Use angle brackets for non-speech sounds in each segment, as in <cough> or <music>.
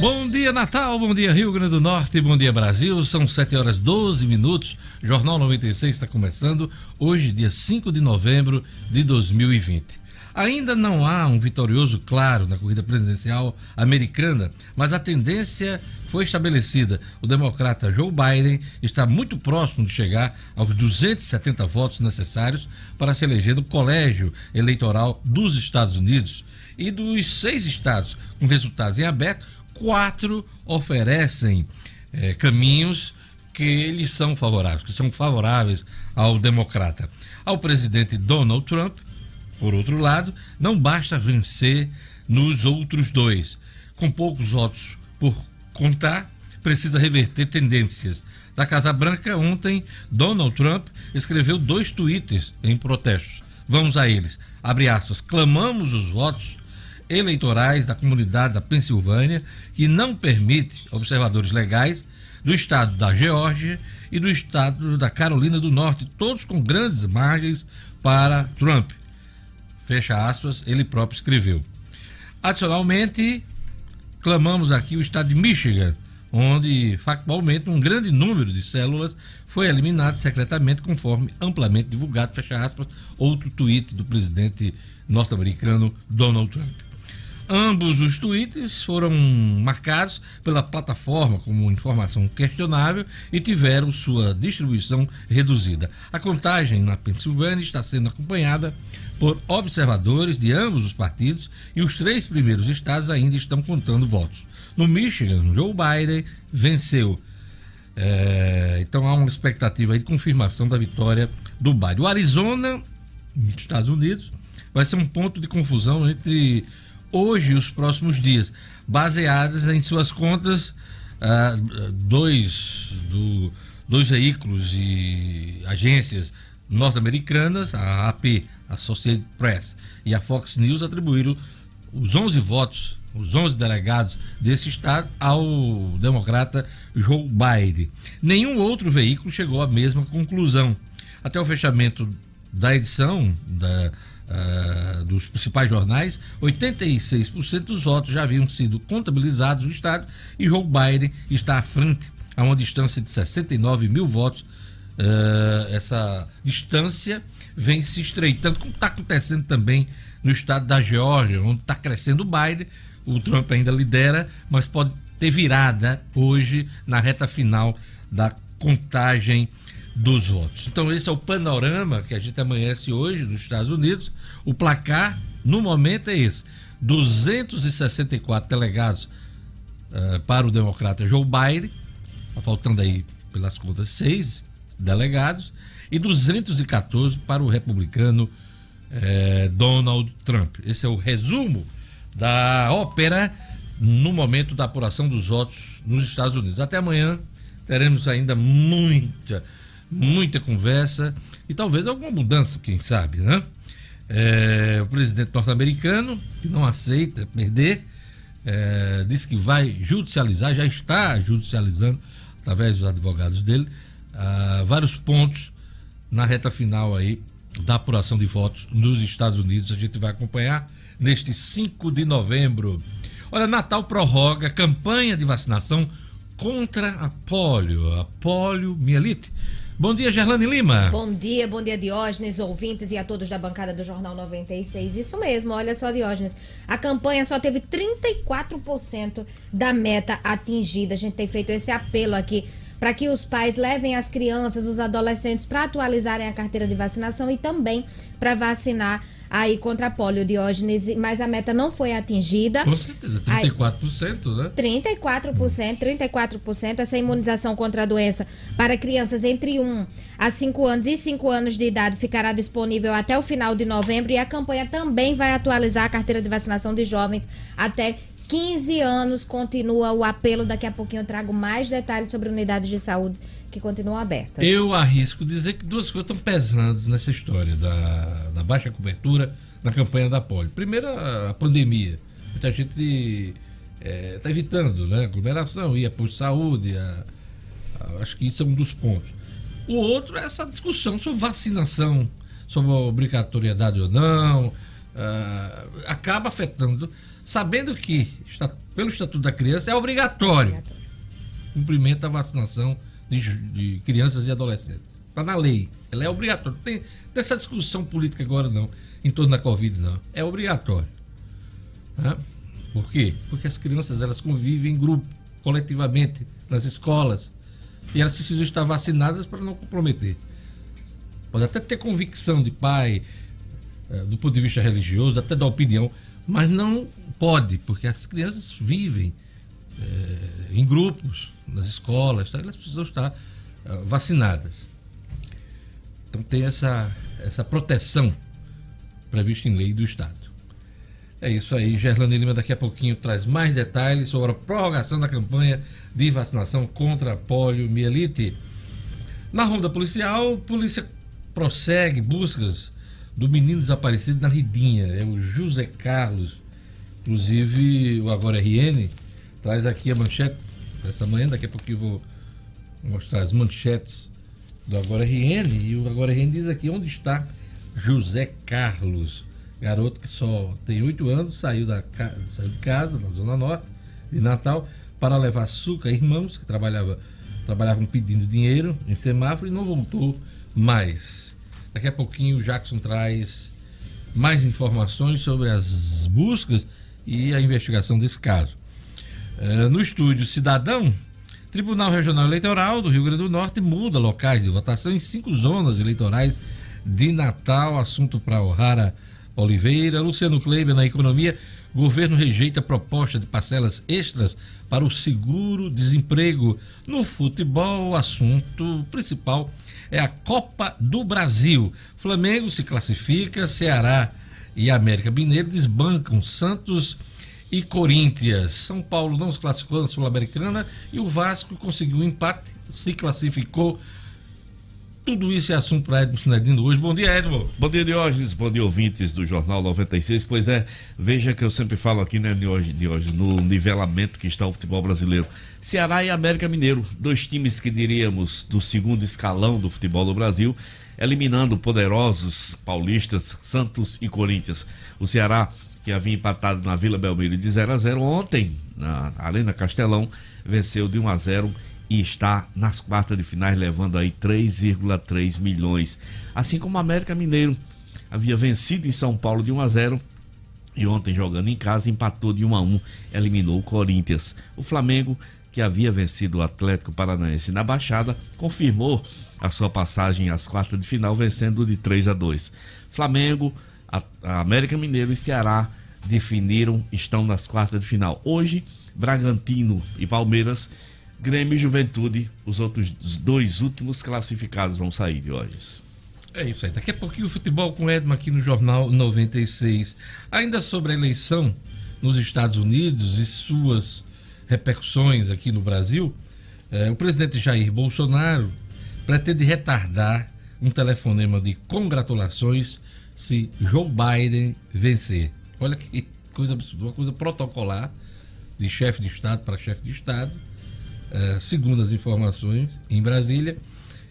Bom dia, Natal, bom dia, Rio Grande do Norte, bom dia, Brasil. São 7 horas 12 minutos. Jornal 96 está começando hoje, dia 5 de novembro de 2020. Ainda não há um vitorioso claro na corrida presidencial americana, mas a tendência foi estabelecida. O democrata Joe Biden está muito próximo de chegar aos 270 votos necessários para se eleger no colégio eleitoral dos Estados Unidos. E dos seis estados com resultados em aberto, quatro oferecem eh, caminhos que lhes são favoráveis, que são favoráveis ao democrata. Ao presidente Donald Trump, por outro lado, não basta vencer nos outros dois. Com poucos votos por contar, precisa reverter tendências. Da Casa Branca, ontem, Donald Trump escreveu dois tweets em protestos. Vamos a eles. Abre aspas. Clamamos os votos eleitorais da comunidade da Pensilvânia, que não permite observadores legais do estado da Geórgia e do estado da Carolina do Norte, todos com grandes margens para Trump. Fecha aspas, ele próprio escreveu. Adicionalmente, clamamos aqui o estado de Michigan, onde factualmente um grande número de células foi eliminado secretamente, conforme amplamente divulgado, fecha aspas, outro tweet do presidente norte-americano Donald Trump. Ambos os tweets foram marcados pela plataforma como informação questionável e tiveram sua distribuição reduzida. A contagem na Pensilvânia está sendo acompanhada por observadores de ambos os partidos e os três primeiros estados ainda estão contando votos. No Michigan, Joe Biden venceu. É, então há uma expectativa de confirmação da vitória do Biden. O Arizona, Estados Unidos, vai ser um ponto de confusão entre hoje e os próximos dias, baseadas em suas contas, ah, dois, do, dois veículos e agências norte-americanas, a AP, a Associated Press e a Fox News atribuíram os 11 votos, os 11 delegados desse estado ao democrata Joe Biden. Nenhum outro veículo chegou à mesma conclusão. Até o fechamento da edição da uh, dos principais jornais, 86% dos votos já haviam sido contabilizados no Estado e Joe Biden está à frente, a uma distância de 69 mil votos. Uh, essa distância vem se estreitando, como está acontecendo também no estado da Geórgia, onde está crescendo o Biden. O Trump ainda lidera, mas pode ter virada hoje na reta final da contagem dos votos. Então, esse é o panorama que a gente amanhece hoje nos Estados Unidos. O placar, no momento, é esse: 264 delegados uh, para o democrata Joe Biden, tá faltando aí, pelas contas, seis delegados, e 214 para o republicano uh, Donald Trump. Esse é o resumo da ópera no momento da apuração dos votos nos Estados Unidos. Até amanhã teremos ainda muita muita conversa e talvez alguma mudança, quem sabe, né? É, o presidente norte-americano, que não aceita perder, é, disse que vai judicializar, já está judicializando, através dos advogados dele, ah, vários pontos na reta final aí da apuração de votos nos Estados Unidos. A gente vai acompanhar neste 5 de novembro. Olha, Natal prorroga campanha de vacinação contra a polio, a poliomielite. Bom dia, Gerlane Lima. Bom dia, bom dia, Diógenes, ouvintes e a todos da bancada do Jornal 96. Isso mesmo, olha só, Diógenes. A campanha só teve 34% da meta atingida. A gente tem feito esse apelo aqui para que os pais levem as crianças, os adolescentes para atualizarem a carteira de vacinação e também para vacinar aí contra a polio, Diógenes, mas a meta não foi atingida. Com certeza, 34%, aí, né? 34%, 34% essa imunização contra a doença para crianças entre 1 a 5 anos e 5 anos de idade ficará disponível até o final de novembro e a campanha também vai atualizar a carteira de vacinação de jovens até 15 anos continua o apelo. Daqui a pouquinho eu trago mais detalhes sobre unidades de saúde que continuam abertas. Eu arrisco dizer que duas coisas estão pesando nessa história da, da baixa cobertura na campanha da polio. Primeiro, a, pandemia. Muita gente está é, tá evitando né? aglomeração, ir a posto de saúde. A, a, acho que isso é um dos pontos. O outro é essa discussão sobre vacinação, sobre obrigatoriedade ou não. Uh, acaba afetando, sabendo que está, pelo Estatuto da Criança é obrigatório, cumprimento da vacinação de, de, crianças e adolescentes. Está na lei, ela é obrigatória. Não tem dessa discussão política agora não, em torno da Covid não. É obrigatório. Né? Por quê? Porque as crianças elas convivem em grupo, coletivamente, nas escolas. E elas precisam estar vacinadas para não comprometer. Pode até ter convicção de pai, do ponto de vista religioso, até da opinião, mas não pode, porque as crianças vivem é, em grupos, nas escolas, tá? elas precisam estar eh, vacinadas. Então tem essa, essa proteção prevista em lei do Estado. É isso aí, Gerlane Lima daqui a pouquinho traz mais detalhes sobre a prorrogação da campanha de vacinação contra a poliomielite. Na ronda policial, polícia prossegue buscas do menino desaparecido na Ridinha, é o José Carlos. Inclusive, o Agora RN traz aqui a manchete dessa manhã, daqui a pouquinho eu vou mostrar as manchetes do Agora RN, e o Agora RN diz aqui onde está José Carlos, garoto que só tem oito anos, saiu, da, saiu de casa, na Zona Norte de Natal, para levar açúcar. A irmãos que trabalhava, trabalhavam pedindo dinheiro em semáforo e não voltou mais. Daqui a pouquinho o Jackson traz mais informações sobre as buscas e a investigação desse caso. É, no estúdio Cidadão, Tribunal Regional Eleitoral do Rio Grande do Norte muda locais de votação em cinco zonas eleitorais de Natal. Assunto para O'Hara Oliveira. Luciano Kleiber na economia. Governo rejeita proposta de parcelas extras para o seguro-desemprego. No futebol, o assunto principal é a Copa do Brasil. Flamengo se classifica, Ceará e América Mineiro desbancam Santos e Corinthians. São Paulo não se classificou na Sul-Americana e o Vasco conseguiu um empate, se classificou tudo isso é assunto para Edmo Sinedino hoje. Bom dia, Edmo. Bom dia, Diógenes. Bom dia, ouvintes do Jornal 96. Pois é, veja que eu sempre falo aqui, né, Diógenes, no nivelamento que está o futebol brasileiro. Ceará e América Mineiro, dois times que diríamos do segundo escalão do futebol do Brasil, eliminando poderosos paulistas, Santos e Corinthians. O Ceará, que havia empatado na Vila Belmiro de 0 a 0 ontem, na Arena Castelão, venceu de 1 a 0 e está nas quartas de finais levando aí 3,3 milhões. Assim como o América Mineiro havia vencido em São Paulo de 1 a 0 e ontem jogando em casa empatou de 1 a 1, eliminou o Corinthians. O Flamengo que havia vencido o Atlético Paranaense na Baixada, confirmou a sua passagem às quartas de final vencendo de 3 a 2. Flamengo, a, América Mineiro e Ceará definiram, estão nas quartas de final. Hoje, Bragantino e Palmeiras Grêmio e Juventude, os outros dois últimos classificados vão sair de hoje. É isso aí. Daqui a pouquinho o futebol com Edma aqui no Jornal 96. Ainda sobre a eleição nos Estados Unidos e suas repercussões aqui no Brasil, eh, o presidente Jair Bolsonaro pretende retardar um telefonema de congratulações se Joe Biden vencer. Olha que coisa absurda, uma coisa protocolar de chefe de Estado para chefe de Estado é, segundo as informações em Brasília,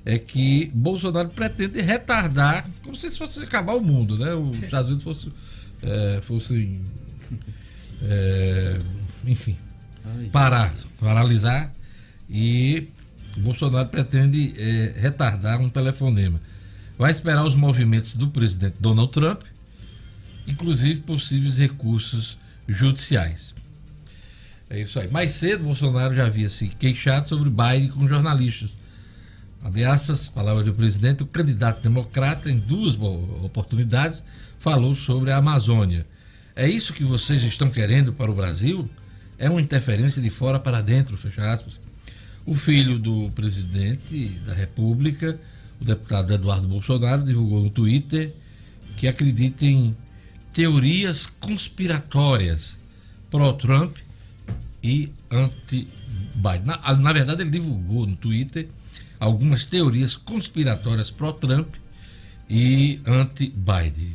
é que Bolsonaro pretende retardar, como se fosse acabar o mundo, né? Os <laughs> Estados Unidos fosse, é, fossem, é, enfim, parar, paralisar e Bolsonaro pretende retardar um telefonema. Vai esperar os movimentos do presidente Donald Trump, inclusive possíveis recursos judiciais. É isso aí. Mais cedo, Bolsonaro já havia se queixado sobre Biden com jornalistas. Abre aspas, palavra do presidente, o candidato democrata, em duas oportunidades, falou sobre a Amazônia. É isso que vocês estão querendo para o Brasil? É uma interferência de fora para dentro, fecha aspas. O filho do presidente da República, o deputado Eduardo Bolsonaro, divulgou no Twitter que acredita em teorias conspiratórias pró-Trump e anti-Biden. Na, na, verdade, ele divulgou no Twitter algumas teorias conspiratórias pró-Trump e anti-Biden.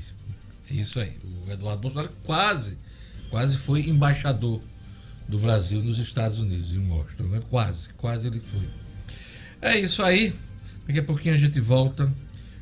É isso aí. O Eduardo Bolsonaro quase, quase foi embaixador do Brasil nos Estados Unidos, em Washington. Né? Quase, quase ele foi. É isso aí. Daqui a pouquinho a gente volta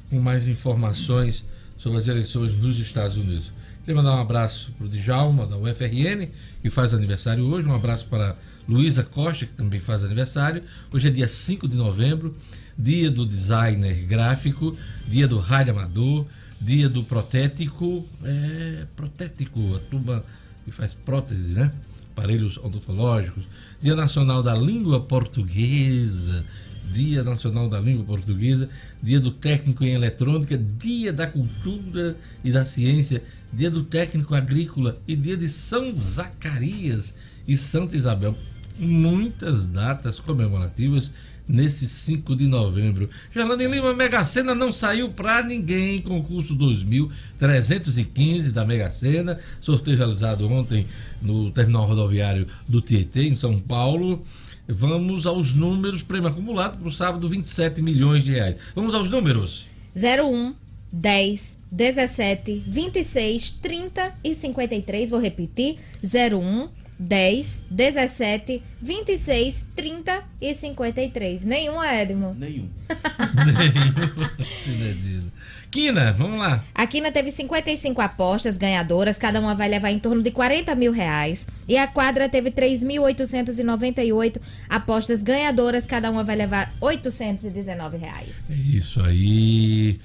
com mais informações sobre as eleições nos Estados Unidos. Queria mandar um abraço para o Djalma, da UFRN, que faz aniversário hoje. Um abraço para Luísa Costa, que também faz aniversário. Hoje é dia 5 de novembro, dia do designer gráfico, dia do rádio amador, dia do protético. É, protético, a turma que faz prótese, né? Aparelhos odontológicos. Dia Nacional da Língua Portuguesa. Dia Nacional da Língua Portuguesa, Dia do Técnico em Eletrônica, Dia da Cultura e da Ciência, Dia do Técnico Agrícola e Dia de São Zacarias e Santa Isabel. Muitas datas comemorativas nesse 5 de novembro. Gerlane Lima, Mega Sena não saiu para ninguém. Concurso 2315 da Mega Sena, sorteio realizado ontem no terminal rodoviário do Tietê, em São Paulo. Vamos aos números, prêmio acumulado para o sábado, 27 milhões de reais. Vamos aos números. 01, 10, 17, 26, 30 e 53. Vou repetir. 01, 10, 17, 26, 30 e 53. Nenhum, Edmo? Nenhum. <laughs> Nenhum. Quina, vamos lá. A Quina teve 55 apostas ganhadoras, cada uma vai levar em torno de 40 mil reais. E a quadra teve 3.898 apostas ganhadoras, cada uma vai levar 819 reais. É isso aí.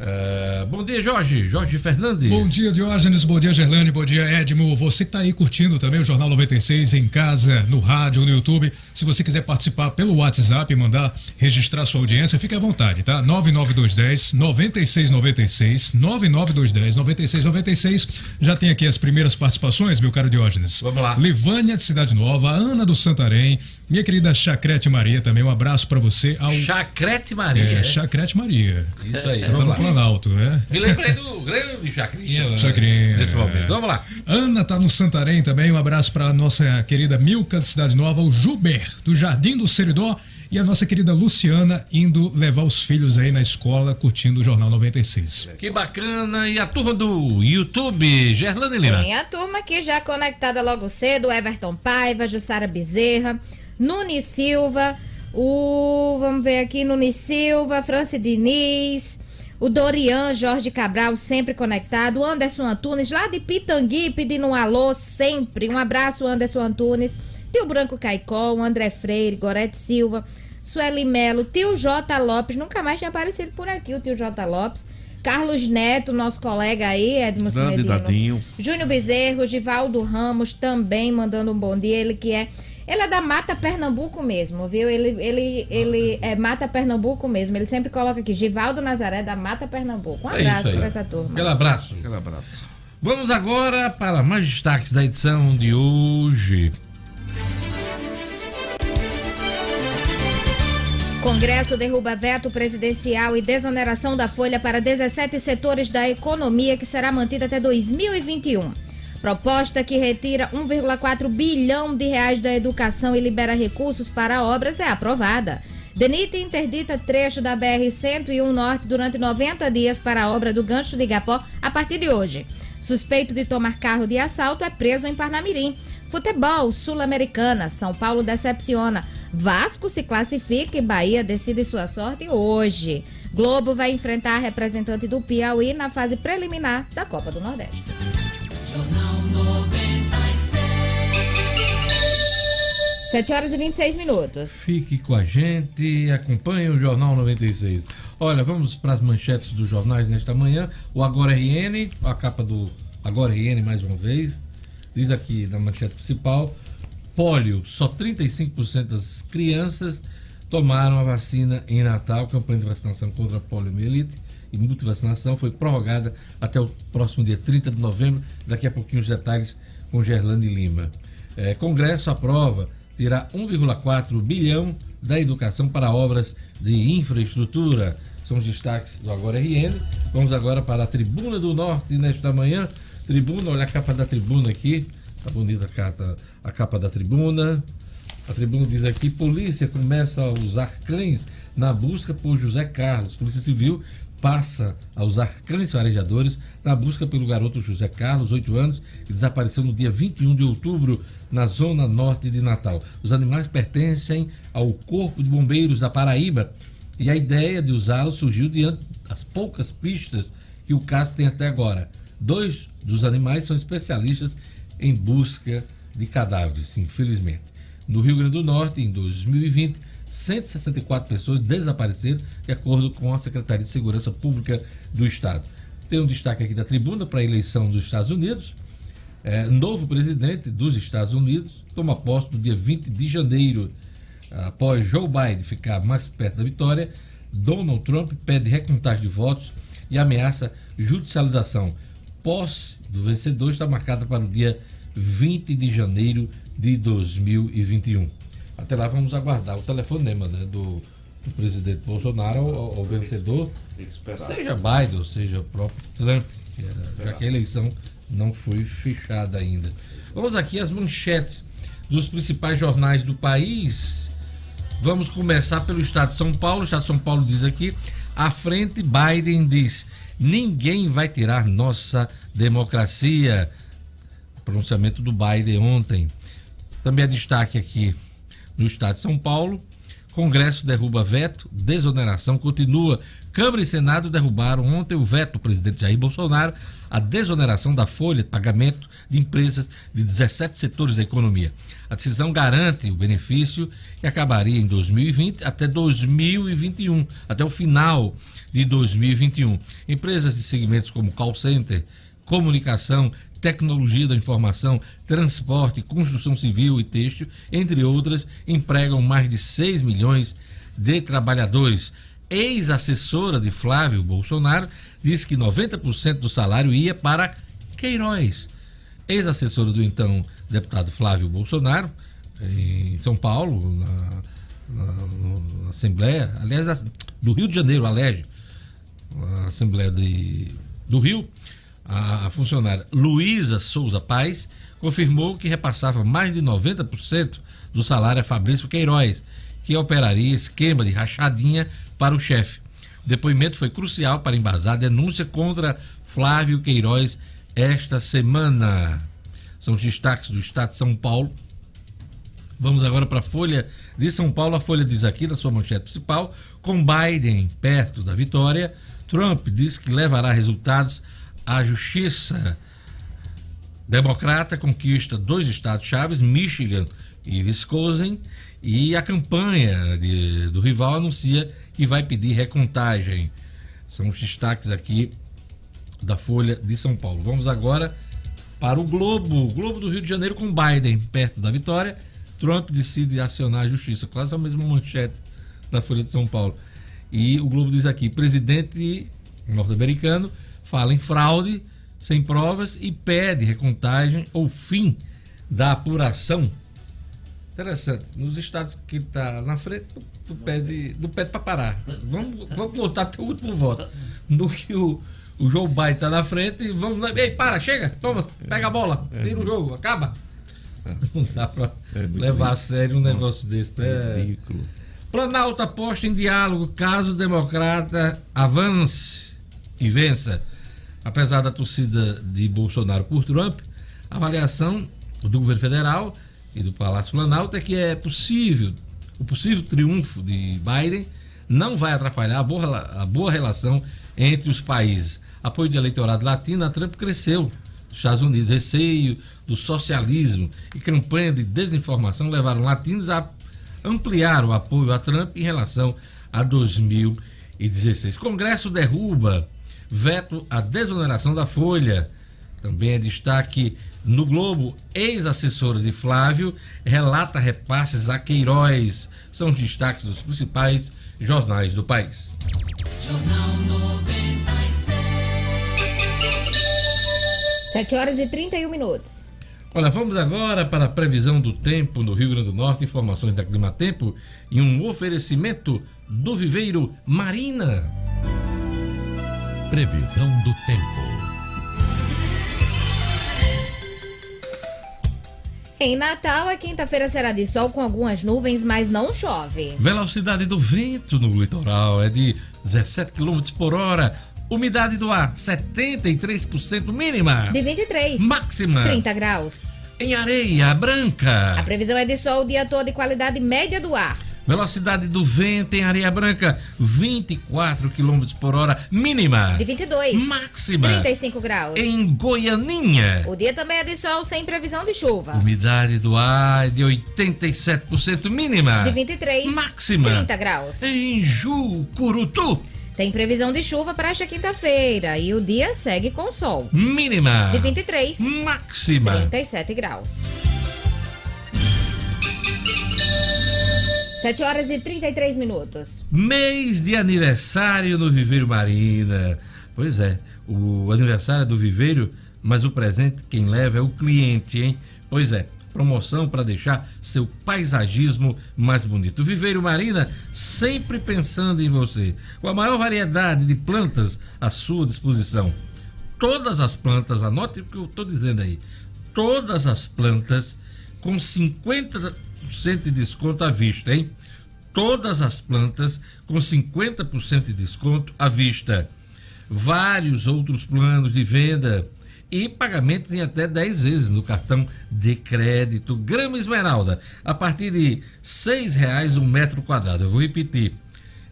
Uh, bom dia, Jorge. Jorge Fernandes. Bom dia, Diógenes. Bom dia, Gerlane. Bom dia, Edmo. Você que está aí curtindo também o Jornal 96 em casa, no rádio, no YouTube. Se você quiser participar pelo WhatsApp e mandar registrar sua audiência, fique à vontade, tá? 99210 9696 99210 9696. Já tem aqui as primeiras participações, meu caro Diógenes. Vamos lá. Levânia de Cidade Nova, Ana do Santarém, minha querida Chacrete Maria também. Um abraço para você. Ao... Chacrete Maria. É, Chacrete Maria. Isso aí. Vamos lá. Planalto, né? Me lembrei do grande Chacrinha. <laughs> Chacrinha. Nesse momento. Vamos lá. Ana tá no Santarém também. Um abraço para nossa querida Milka de Cidade Nova, o Juber, do Jardim do Seridó. E a nossa querida Luciana indo levar os filhos aí na escola, curtindo o Jornal 96. Que bacana. E a turma do YouTube, Gerlane Lima? Tem a turma aqui já conectada logo cedo, Everton Paiva, Jussara Bezerra, Nuni Silva, o... vamos ver aqui, Nuni Silva, Franci Diniz, o Dorian Jorge Cabral, sempre conectado. O Anderson Antunes, lá de Pitangui, pedindo um alô sempre. Um abraço, Anderson Antunes. Tio Branco Caicó, o André Freire, Gorete Silva, Sueli Melo, tio J. Lopes, nunca mais tinha aparecido por aqui o tio J. Lopes. Carlos Neto, nosso colega aí, Edmo Cinedino. Júnior Bezerro, Givaldo Ramos também mandando um bom dia. Ele que é ele é da Mata Pernambuco mesmo, viu? Ele, ele, ele é Mata Pernambuco mesmo. Ele sempre coloca aqui, Givaldo Nazaré da Mata Pernambuco. Um abraço é para essa turma. Aquele abraço. Aquele abraço. Vamos agora para mais destaques da edição de hoje. Congresso derruba veto presidencial e desoneração da folha para 17 setores da economia que será mantida até 2021. Proposta que retira 1,4 bilhão de reais da educação e libera recursos para obras é aprovada. DENIT interdita trecho da BR-101 Norte durante 90 dias para a obra do gancho de Igapó a partir de hoje. Suspeito de tomar carro de assalto é preso em Parnamirim. Futebol, Sul-Americana, São Paulo decepciona. Vasco se classifica e Bahia decide sua sorte hoje. Globo vai enfrentar a representante do Piauí na fase preliminar da Copa do Nordeste. Jornal 7 horas e 26 minutos. Fique com a gente, acompanhe o Jornal 96. Olha, vamos para as manchetes dos jornais nesta manhã. O Agora RN, a capa do Agora RN mais uma vez, diz aqui na manchete principal: pólio, só 35% das crianças tomaram a vacina em Natal, campanha de vacinação contra poliomielite e multivacinação foi prorrogada até o próximo dia 30 de novembro. Daqui a pouquinho os detalhes com Gerlane Lima. É, Congresso aprova tirar 1,4 bilhão da educação para obras de infraestrutura. São os destaques do Agora RN. Vamos agora para a Tribuna do Norte nesta manhã. Tribuna, olha a capa da tribuna aqui. Tá bonita a capa, a capa da tribuna. A tribuna diz aqui: polícia começa a usar cães na busca por José Carlos. Polícia Civil passa a usar cães farejadores na busca pelo garoto José Carlos, 8 anos, que desapareceu no dia 21 de outubro na zona norte de Natal. Os animais pertencem ao Corpo de Bombeiros da Paraíba e a ideia de usá-los surgiu diante das poucas pistas que o caso tem até agora. Dois dos animais são especialistas em busca de cadáveres, infelizmente. No Rio Grande do Norte, em 2020, 164 pessoas desapareceram, de acordo com a Secretaria de Segurança Pública do Estado. Tem um destaque aqui da tribuna para a eleição dos Estados Unidos. É, novo presidente dos Estados Unidos toma posse no dia 20 de janeiro. Após Joe Biden ficar mais perto da vitória, Donald Trump pede recontagem de votos e ameaça judicialização. Posse do vencedor está marcada para o dia 20 de janeiro de 2021. Até lá vamos aguardar o telefonema né, do, do presidente Bolsonaro ao, ao vencedor, seja Biden ou seja o próprio Trump, que era, já que a eleição não foi fechada ainda. Vamos aqui às manchetes dos principais jornais do país. Vamos começar pelo Estado de São Paulo. O Estado de São Paulo diz aqui: à frente, Biden diz: ninguém vai tirar nossa democracia. Pronunciamento do Biden ontem. Também é destaque aqui no Estado de São Paulo. Congresso derruba veto, desoneração continua. Câmara e Senado derrubaram ontem o veto do presidente Jair Bolsonaro à desoneração da folha de pagamento de empresas de 17 setores da economia. A decisão garante o benefício e acabaria em 2020 até 2021, até o final de 2021. Empresas de segmentos como call center, comunicação, tecnologia da informação, transporte, construção civil e têxtil, entre outras, empregam mais de 6 milhões de trabalhadores. Ex-assessora de Flávio Bolsonaro disse que 90% do salário ia para Queiroz. Ex-assessora do então deputado Flávio Bolsonaro, em São Paulo, na, na, na Assembleia, aliás, do Rio de Janeiro, Alege, a Assembleia de, do Rio, a funcionária Luísa Souza Paz confirmou que repassava mais de 90% do salário a Fabrício Queiroz, que operaria esquema de rachadinha para o chefe. O depoimento foi crucial para embasar a denúncia contra Flávio Queiroz esta semana. São os destaques do Estado de São Paulo. Vamos agora para a Folha de São Paulo. A Folha diz aqui na sua manchete principal: com Biden perto da vitória, Trump diz que levará resultados a justiça democrata conquista dois estados chaves, Michigan e Wisconsin, e a campanha de, do rival anuncia que vai pedir recontagem. São os destaques aqui da Folha de São Paulo. Vamos agora para o Globo. Globo do Rio de Janeiro com Biden perto da vitória. Trump decide acionar a justiça. Quase a mesma manchete da Folha de São Paulo. E o Globo diz aqui: presidente norte-americano fala em fraude sem provas e pede recontagem ou fim da apuração. Interessante. Nos estados que está na frente, tu, tu pede, tu pede para parar. Vamos, vamos voltar até o último voto. No que o, o João Bai está na frente, vamos. Ei, para, chega, toma, pega a bola, tira o jogo, acaba. Não dá para é levar a sério um negócio desse. É ridículo. Planalto aposta em diálogo caso o democrata avance e vença. Apesar da torcida de Bolsonaro por Trump, a avaliação do governo federal e do Palácio Planalto é que é possível, o possível triunfo de Biden não vai atrapalhar a boa, a boa relação entre os países. Apoio do eleitorado latino a Trump cresceu nos Estados Unidos. Receio do socialismo e campanha de desinformação levaram latinos a ampliar o apoio a Trump em relação a 2016. Congresso derruba veto à desoneração da Folha. Também é destaque no Globo, ex-assessora de Flávio relata repasses a Queiroz. São os destaques dos principais jornais do país. Jornal 96. 7 horas e 31 minutos. Olha, vamos agora para a previsão do tempo no Rio Grande do Norte, informações da Clima Tempo e um oferecimento do Viveiro Marina. Previsão do tempo. Em Natal, a quinta-feira será de sol com algumas nuvens, mas não chove. Velocidade do vento no litoral é de 17 km por hora. Umidade do ar, 73% mínima. De 23. Máxima. 30 graus. Em areia branca. A previsão é de sol o dia todo e qualidade média do ar. Velocidade do vento em Areia Branca, 24 km por hora, mínima. De 22. Máxima. 35 graus. Em Goianinha. O dia também é de sol sem previsão de chuva. Umidade do ar é de 87% mínima. De 23. Máxima. 30 graus. Em Jucurutu. Tem previsão de chuva para esta quinta-feira e o dia segue com sol. Mínima. De 23. Máxima. 37 graus. 7 horas e 33 minutos. Mês de aniversário no Viveiro Marina. Pois é, o aniversário é do Viveiro, mas o presente quem leva é o cliente, hein? Pois é, promoção para deixar seu paisagismo mais bonito. Viveiro Marina sempre pensando em você, com a maior variedade de plantas à sua disposição. Todas as plantas, anote o que eu estou dizendo aí, todas as plantas com 50% de desconto à vista, hein? Todas as plantas com 50% de desconto à vista. Vários outros planos de venda e pagamentos em até 10 vezes no cartão de crédito. Grama Esmeralda, a partir de R$ 6,00 um metro quadrado. Eu vou repetir.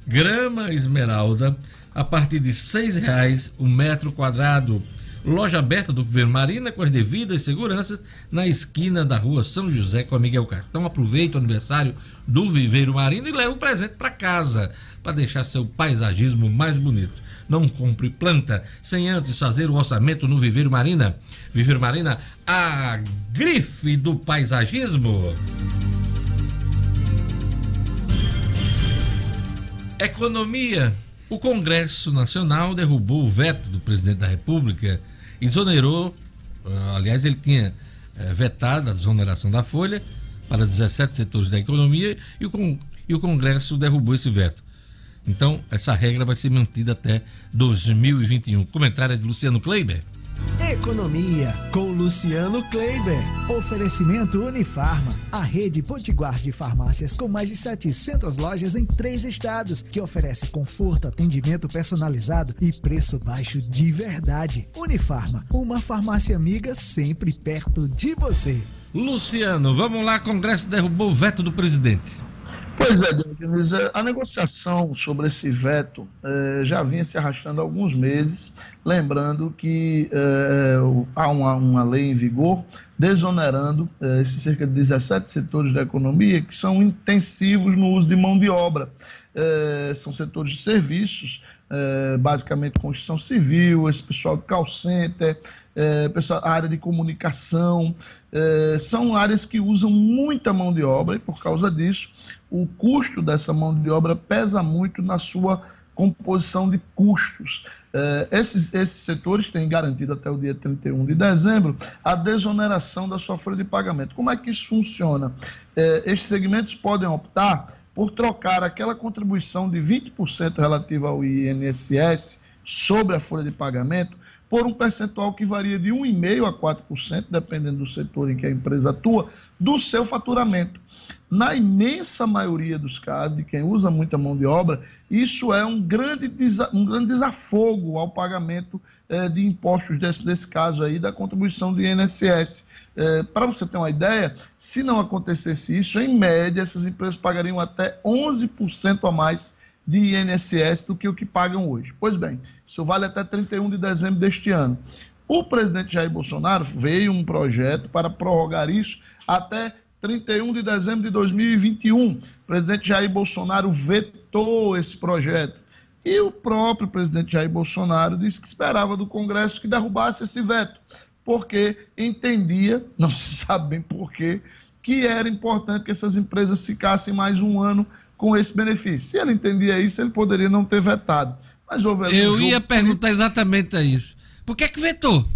Grama Esmeralda, a partir de R$ 6,00 um metro quadrado. Loja aberta do Governo Marina com as devidas seguranças na esquina da rua São José com a Miguel Castro. Então aproveita o aniversário do Viveiro Marina e leva o presente para casa para deixar seu paisagismo mais bonito. Não compre planta sem antes fazer o orçamento no Viveiro Marina. Viveiro Marina, a grife do paisagismo. Economia. O Congresso Nacional derrubou o veto do presidente da República, exonerou, ah, aliás, ele tinha eh, vetado a desoneração da folha para 17 setores da economia e o, Congresso derrubou esse veto. Então, essa regra vai ser mantida até 2021. Comentário é de Luciano Kleiber. Economia com Luciano Kleiber. Oferecimento Unifarma, a rede potiguar de farmácias com mais de 700 lojas em três estados, que oferece conforto, atendimento personalizado e preço baixo de verdade. Unifarma, uma farmácia amiga sempre perto de você. Luciano, vamos lá, Congresso derrubou o veto do presidente. Pois é, Dionísio, a negociação sobre esse veto eh, já vinha se arrastando há alguns meses, lembrando que eh, há uma, uma, lei em vigor desonerando eh, esses cerca de 17 setores da economia que são intensivos no uso de mão de obra. são setores de serviços, basicamente construção civil, esse pessoal de call center, pessoal, área de comunicação, são áreas que usam muita mão de obra e, por causa disso, o custo dessa mão de obra pesa muito na sua composição de custos. Eh, esses, esses setores têm garantido até o dia 31 de dezembro a desoneração da sua folha de pagamento. Como é que isso funciona? Eh, estes segmentos podem optar por trocar aquela contribuição de 20% relativa ao INSS sobre a folha de pagamento por um percentual que varia de 1,5% a 4%, dependendo do setor em que a empresa atua, do seu faturamento. Na imensa maioria dos casos, de quem usa muita mão de obra, isso é um grande, um grande desafogo ao pagamento eh, de impostos, desse, desse caso aí, da contribuição do INSS. Eh, Para você ter uma ideia, se não acontecesse isso, em média, essas empresas pagariam até 11% a mais de INSS do que o que pagam hoje. Pois bem, isso vale até 31 de dezembro deste ano. O presidente Jair Bolsonaro veio um projeto para prorrogar isso até 31 de dezembro de 2021. O presidente Jair Bolsonaro vetou esse projeto. E o próprio presidente Jair Bolsonaro disse que esperava do Congresso que derrubasse esse veto, porque entendia, <laughs> não se sabe bem porquê, que era importante que essas empresas ficassem mais um ano com esse benefício. Se ele entendia isso, ele poderia não ter vetado. Mas houve Eu ia perguntar exatamente isso. Por que, que vetou?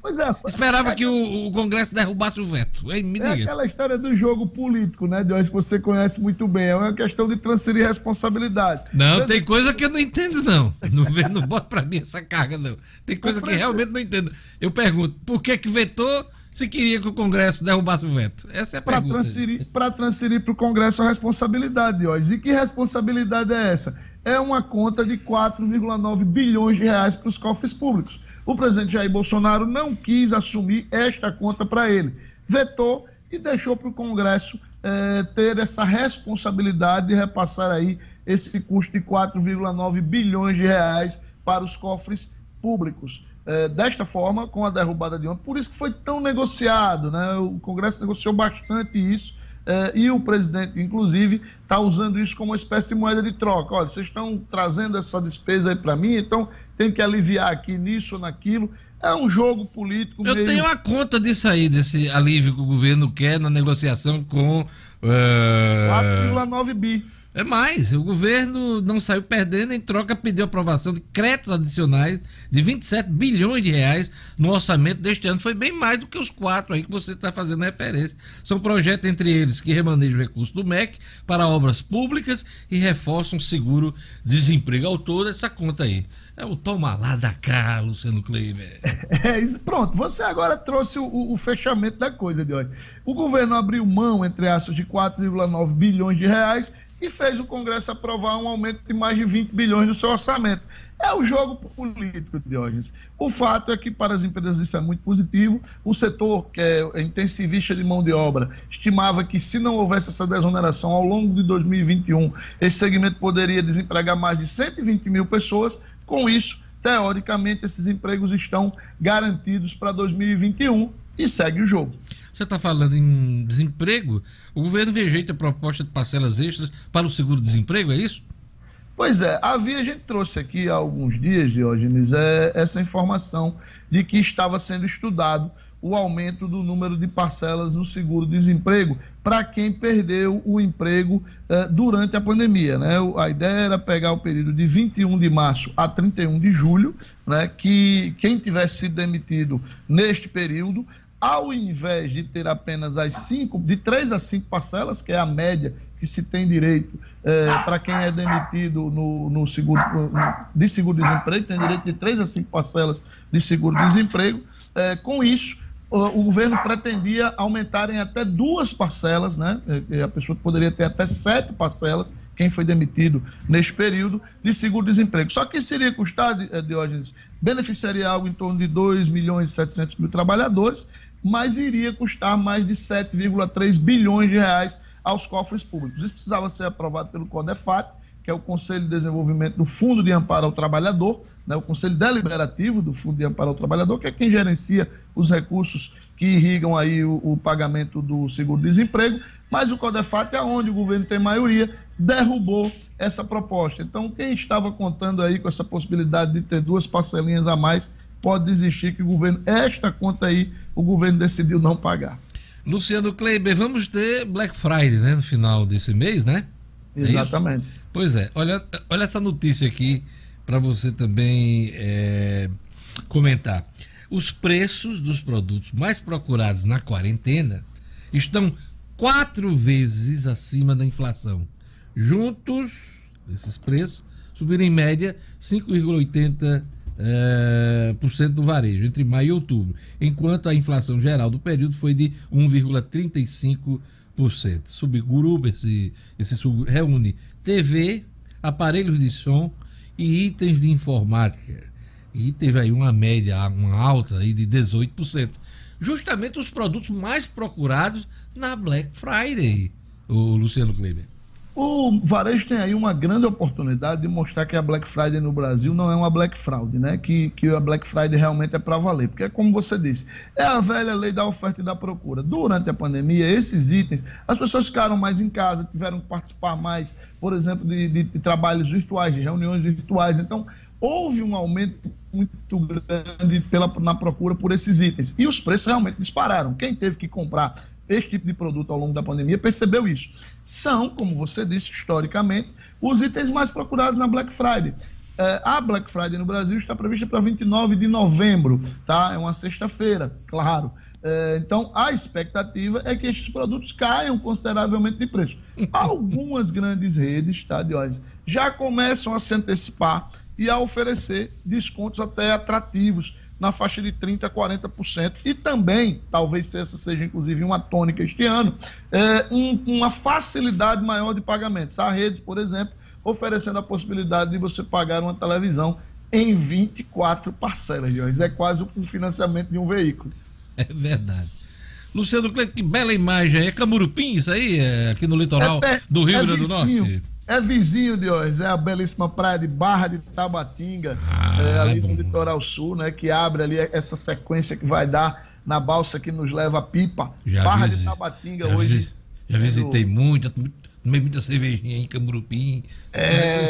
Pois é, esperava é, que o, o, Congresso derrubasse o veto. Ei, me é aquela história do jogo político, né, Jorge, que você conhece muito bem. É uma questão de transferir responsabilidade. Não, tem coisa que eu não entendo, não. Não, não bota pra mim essa carga, não. Tem coisa que realmente não entendo. Eu pergunto, por que que vetou se queria que o Congresso derrubasse o veto? Essa é a pra pergunta. Transferir, para transferir para o Congresso a responsabilidade, Jorge. E que responsabilidade é essa? É uma conta de 4,9 bilhões de reais para os cofres públicos. O presidente Jair Bolsonaro não quis assumir esta conta para ele, vetou e deixou para o Congresso é, ter essa responsabilidade de repassar aí esse custo de 4,9 bilhões de reais para os cofres públicos. É, desta forma, com a derrubada de ontem, por isso que foi tão negociado, né? O Congresso negociou bastante isso é, e o presidente, inclusive, está usando isso como uma espécie de moeda de troca. Olha, vocês estão trazendo essa despesa aí para mim, então tem que aliviar aqui nisso ou naquilo. É um jogo político. Eu meio... tenho a conta disso aí, desse alívio que o governo quer na negociação com. Uh... 4,9 bi. É mais, o governo não saiu perdendo, em troca pediu aprovação de créditos adicionais de 27 bilhões de reais no orçamento deste ano. Foi bem mais do que os quatro aí que você está fazendo referência. São projetos, entre eles, que remanejam recursos do MEC para obras públicas e reforçam o seguro-desemprego. Ao todo, essa conta aí. É o toma lá da cá, Luciano Kleiber. <laughs> É isso, pronto. Você agora trouxe o, o fechamento da coisa de hoje. O governo abriu mão, entre aspas, de 4,9 bilhões de reais e fez o Congresso aprovar um aumento de mais de 20 bilhões no seu orçamento. É o jogo político, Diógenes. O fato é que para as empresas isso é muito positivo. O setor, que é intensivista de mão de obra, estimava que se não houvesse essa desoneração ao longo de 2021, esse segmento poderia desempregar mais de 120 mil pessoas. Com isso, teoricamente, esses empregos estão garantidos para 2021 e segue o jogo. Você está falando em desemprego? O governo rejeita a proposta de parcelas extras para o seguro-desemprego, é isso? Pois é, havia, a gente trouxe aqui há alguns dias, Diógenes, é, essa informação de que estava sendo estudado o aumento do número de parcelas no seguro-desemprego para quem perdeu o emprego eh, durante a pandemia. Né? A ideia era pegar o período de 21 de março a 31 de julho, né? que quem tivesse sido demitido neste período ao invés de ter apenas as cinco, de três a cinco parcelas, que é a média que se tem direito é, para quem é demitido no, no seguro, no, de seguro-desemprego, tem direito de três a cinco parcelas de seguro-desemprego. É, com isso, o, o, governo pretendia aumentar em até duas parcelas, né? É, a pessoa poderia ter até sete parcelas, quem foi demitido neste período, de seguro-desemprego. Só que seria custar, é, Diógenes, beneficiaria algo em torno de 2 milhões e 700 mil trabalhadores, mas iria custar mais de 7,3 bilhões de reais aos cofres públicos. Isso precisava ser aprovado pelo CODEFAT, que é o Conselho de Desenvolvimento do Fundo de Amparo ao Trabalhador, né, o Conselho Deliberativo do Fundo de Amparo ao Trabalhador, que é quem gerencia os recursos que irrigam aí o, o pagamento do seguro-desemprego, mas o CODEFAT é onde o governo tem maioria, derrubou essa proposta. Então, quem estava contando aí com essa possibilidade de ter duas parcelinhas a mais, pode desistir que o governo, esta conta aí, o governo decidiu não pagar. Luciano Kleiber, vamos ter Black Friday, né, no final desse mês, né? É Exatamente. É pois é, olha, olha essa notícia aqui para você também é, comentar. Os preços dos produtos mais procurados na quarentena estão quatro vezes acima da inflação. Juntos, esses preços subiram em média 5,80 é, por cento do varejo entre maio e outubro, enquanto a inflação geral do período foi de 1,35%. Subgrupo esse, esse sub, reúne TV, aparelhos de som e itens de informática. E teve aí uma média, uma alta aí de 18%. Justamente os produtos mais procurados na Black Friday, o Luciano Kleber. O varejo tem aí uma grande oportunidade de mostrar que a Black Friday no Brasil não é uma Black Fraud, né? Que, que a Black Friday realmente é para valer. Porque, como você disse, é a velha lei da oferta e da procura. Durante a pandemia, esses itens, as pessoas ficaram mais em casa, tiveram que participar mais, por exemplo, de, de, de trabalhos virtuais, de reuniões virtuais. Então, houve um aumento muito grande pela, na procura por esses itens. E os preços realmente dispararam. Quem teve que comprar este tipo de produto ao longo da pandemia percebeu isso. São, como você disse, historicamente, os itens mais procurados na Black Friday. É, a Black Friday no Brasil está prevista para 29 de novembro, tá? É uma sexta-feira, claro. É, então, a expectativa é que estes produtos caiam consideravelmente de preço. <laughs> Algumas grandes redes, tá, Diógenes, já começam a se antecipar e a oferecer descontos até atrativos na faixa de 30% a 40%. E também, talvez essa seja inclusive uma tônica este ano, é, um, uma facilidade maior de pagamentos. A rede, por exemplo, oferecendo a possibilidade de você pagar uma televisão em 24 parcelas, Jorge. É quase o financiamento de um veículo. É verdade. Luciano que bela imagem. É Camurupim isso aí? É aqui no litoral É, do Rio é Grande do. Norte? É vizinho de hoje, é a belíssima praia de Barra de Tabatinga, Ah, é, ali é no litoral sul, né? Que abre ali essa sequência que vai dar na balsa que nos leva a Pipa. Já Barra visi- de Tabatinga já hoje. visi- Já visitei muito, tomei muita cervejinha em Camurupim. É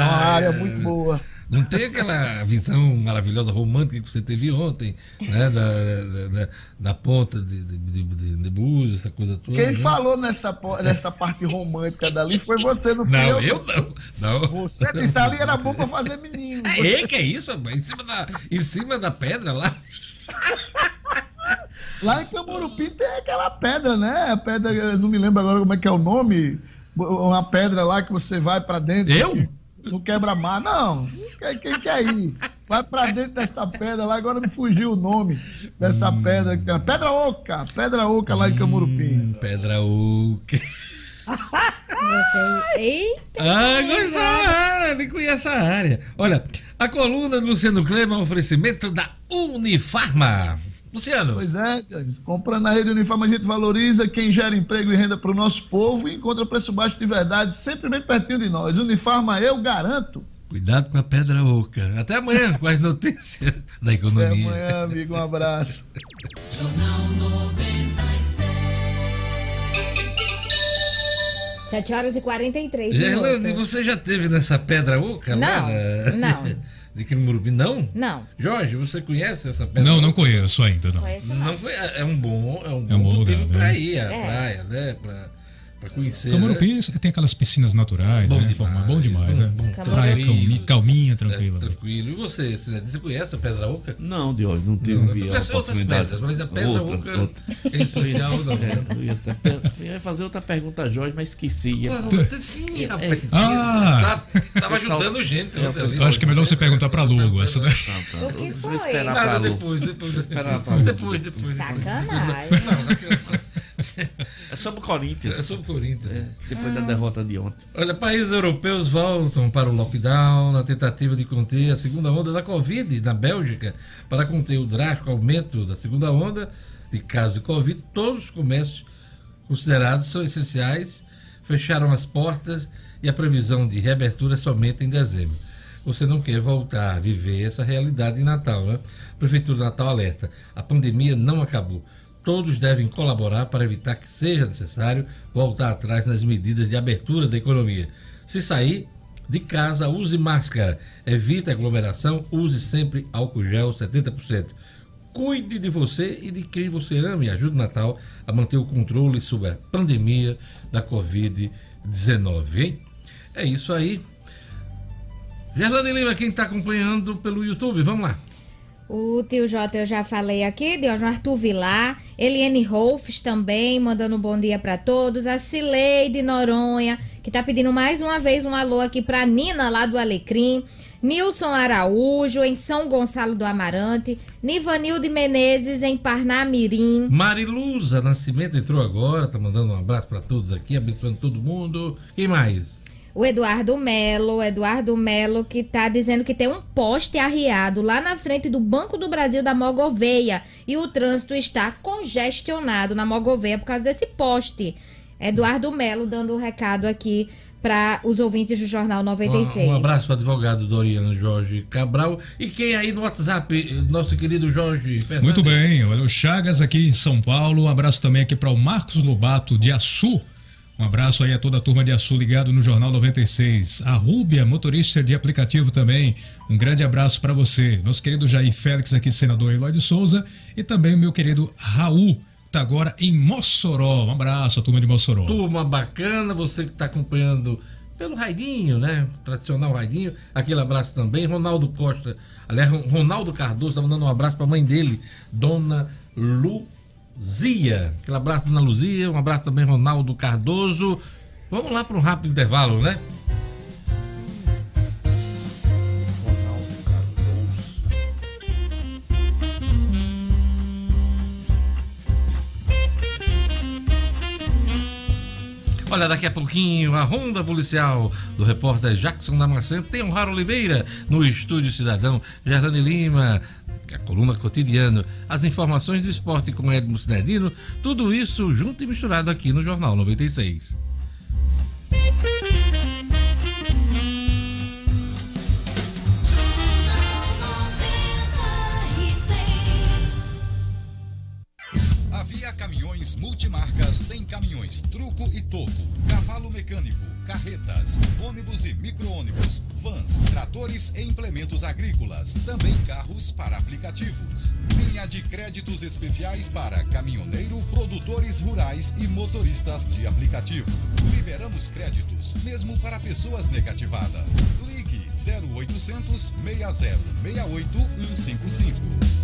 a uma área muito boa. Não tem aquela visão maravilhosa, romântica que você teve ontem, né? Da, da, da- ponta de, de, de, de, Búzios, essa coisa toda. Quem né? falou nessa, nessa parte romântica dali foi você, não fui Não, eu não. não. Você disse ali era bom pra fazer menino. É, que é isso, rapaz? Em cima da, em cima da pedra lá. Lá em Camurupim tem aquela pedra, né? A pedra, eu não me lembro agora como é que é o nome. Uma pedra lá que você vai pra dentro. Eu? No quebra-mar. Não, quem, quem quer ir? Vai pra dentro dessa pedra lá, agora me fugiu o nome dessa Hum. pedra. que tem- Pedra Oca, Pedra Oca lá em Camurupim. Pedra Oca. Você... Eita! Ah, gostou, ele conhece a área. Olha, a coluna do Luciano Kleber é um oferecimento da Unifarma. Luciano. Pois é, comprando na rede Unifarma a gente valoriza quem gera emprego e renda para o nosso povo e encontra preço baixo de verdade, sempre bem pertinho de nós. Unifarma, eu garanto. Cuidado com a pedra oca. Até amanhã com as notícias da Até economia. amanhã, amigo. Um abraço. Jornal 96. 7 horas e 43 Gerlane, minutos. você já teve nessa pedra oca lá? Não, na- não. <laughs> De Camurupim? Não? Não. Jorge, você conhece essa pedra Não, não conheço ainda, não. Conheço não. Não conhe- é um bom, é um É um bom motivo lugar, pra né? ir à É. praia, né? Pra, pra conhecer. né? Tem aquelas piscinas naturais, Bom né? demais, Forma- bom demais, bom, né? bom. Praia Camurupim. calminha, calminha É, tranquila. tranquilo. E você, você conhece a Pedra Oca? Não, de hoje, não tive Não, a conheço outras pedras, mas a Pedra Outra, Oca outra. é especial, não. <laughs> É, eu ia, fazer outra pergunta a Jorge, mas esqueci. Sim, rapaz. Ah! Tá- Tava ajudando gente. É. Eu acho que é melhor você perguntar pra Lugo essa, né? Tá, tá. O que foi? Vou esperar pra Lu. depois, depois. Depois, depois, depois. Sacanagem. <laughs> É sobre o É Corinthians. sobre o Corinthians. É, depois da derrota de ontem. Olha, países europeus voltam para o lockdown na tentativa de conter a segunda onda da Covid na Bélgica. Para conter o drástico aumento da segunda onda de casos de Covid, todos os comércios considerados são essenciais fecharam as portas e a previsão de reabertura é somente em dezembro. Você não quer voltar a viver essa realidade em Natal, né? Prefeitura de Natal alerta: a pandemia não acabou. Todos devem colaborar para evitar que seja necessário voltar atrás nas medidas de abertura da economia. Se sair de casa, use máscara, evite aglomeração, use sempre álcool gel 70%. Cuide de você e de quem você ama e ajude o Natal a manter o controle sobre a pandemia da Covid-19, hein? É isso aí. Gerlane Lima, quem está acompanhando pelo YouTube, vamos lá. O tio Jota eu já falei aqui, de Arthur Vilar, Eliane Rolfes também, mandando um bom dia pra todos, a Cileide Noronha, que tá pedindo mais uma vez um alô aqui pra Nina lá do Alecrim, Nilson Araújo em São Gonçalo do Amarante, Nivanilde Menezes em Parnamirim, Mariluza Nascimento entrou agora, tá mandando um abraço para todos aqui, abençoando todo mundo. Quem mais? O Eduardo Melo, Eduardo Melo que tá dizendo que tem um poste arriado lá na frente do Banco do Brasil da Mogoveia e o trânsito está congestionado na Mogoveia por causa desse poste. Eduardo Melo dando o recado aqui para os ouvintes do Jornal 96. Um, um abraço para o advogado Doriano Jorge Cabral. E quem aí no WhatsApp, nosso querido Jorge Fernandes? Muito bem, olha o Chagas aqui em São Paulo. Um abraço também aqui para o Marcos Lobato de Açu. Um abraço aí a toda a turma de Açu ligado no Jornal 96. A Rúbia, motorista de aplicativo também. Um grande abraço para você. Nosso querido Jair Félix aqui, senador Eloy de Souza. E também o meu querido Raul, que tá agora em Mossoró. Um abraço a turma de Mossoró. Turma bacana, você que está acompanhando pelo Raidinho, né? Tradicional Raidinho. Aquele abraço também. Ronaldo Costa, aliás, Ronaldo Cardoso, está mandando um abraço para a mãe dele, Dona Luzia. Aquele abraço, Dona Luzia. Um abraço também, Ronaldo Cardoso. Vamos lá para um rápido intervalo, né? Olha, daqui a pouquinho, a ronda policial do repórter Jackson Damasceno tem o Raro Oliveira no Estúdio Cidadão. Gerlane Lima a coluna cotidiana, as informações do esporte com Edmo Cinerino, tudo isso junto e misturado aqui no Jornal 96. A Via Caminhões Multimarcas tem caminhões truco e toco, cavalo mecânico, carretas, ônibus e micro-ônibus, vans, tratores e implementos agrícolas, também carros para aplicativos. Linha de créditos especiais para caminhoneiro, produtores rurais e motoristas de aplicativo. Liberamos créditos mesmo para pessoas negativadas. Ligue 0800 60 68 155.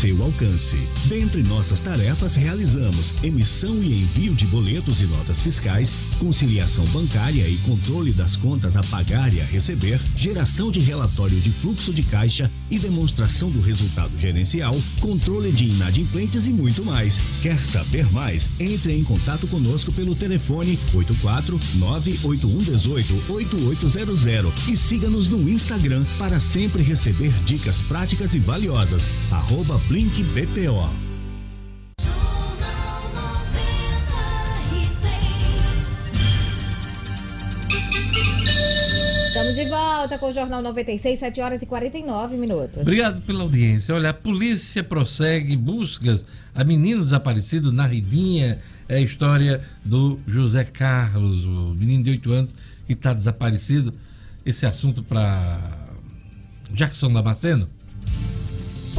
seu alcance. Dentre nossas tarefas, realizamos emissão e envio de boletos e notas fiscais, conciliação bancária e controle das contas a pagar e a receber, geração de relatório de fluxo de caixa e demonstração do resultado gerencial, controle de inadimplentes e muito mais. Quer saber mais? Entre em contato conosco pelo telefone 84 98118 8800 e siga-nos no Instagram para sempre receber dicas práticas e valiosas. Arroba Blink BPO. Estamos de volta com o Jornal 96, 7 horas e 49 minutos. Obrigado pela audiência. Olha, a polícia prossegue buscas a menino desaparecido na Ridinha. É a história do José Carlos, o menino de 8 anos que está desaparecido. Esse assunto para Jackson Damasceno.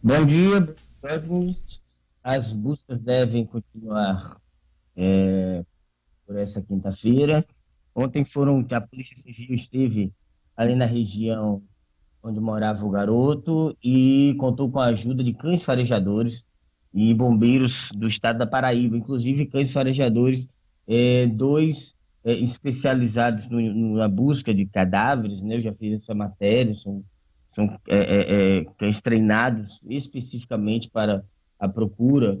Bom dia. As buscas devem continuar é, por essa quinta-feira. Ontem foram a Polícia Civil esteve ali na região onde morava o garoto e contou com a ajuda de cães farejadores e bombeiros do estado da Paraíba, inclusive cães farejadores, é, dois é, especializados no, na busca de cadáveres, né? Eu já fiz essa matéria, são são é, é, é, cães treinados especificamente para a procura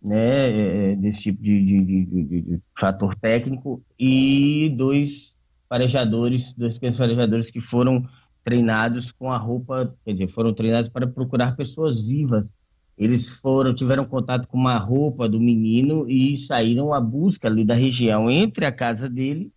né, é, desse tipo de, de, de, de, fator técnico e dois farejadores, dois cães farejadores que foram treinados com a roupa, quer dizer, foram treinados para procurar pessoas vivas. Eles foram, tiveram contato com uma roupa do menino e saíram à busca ali da região entre a casa dele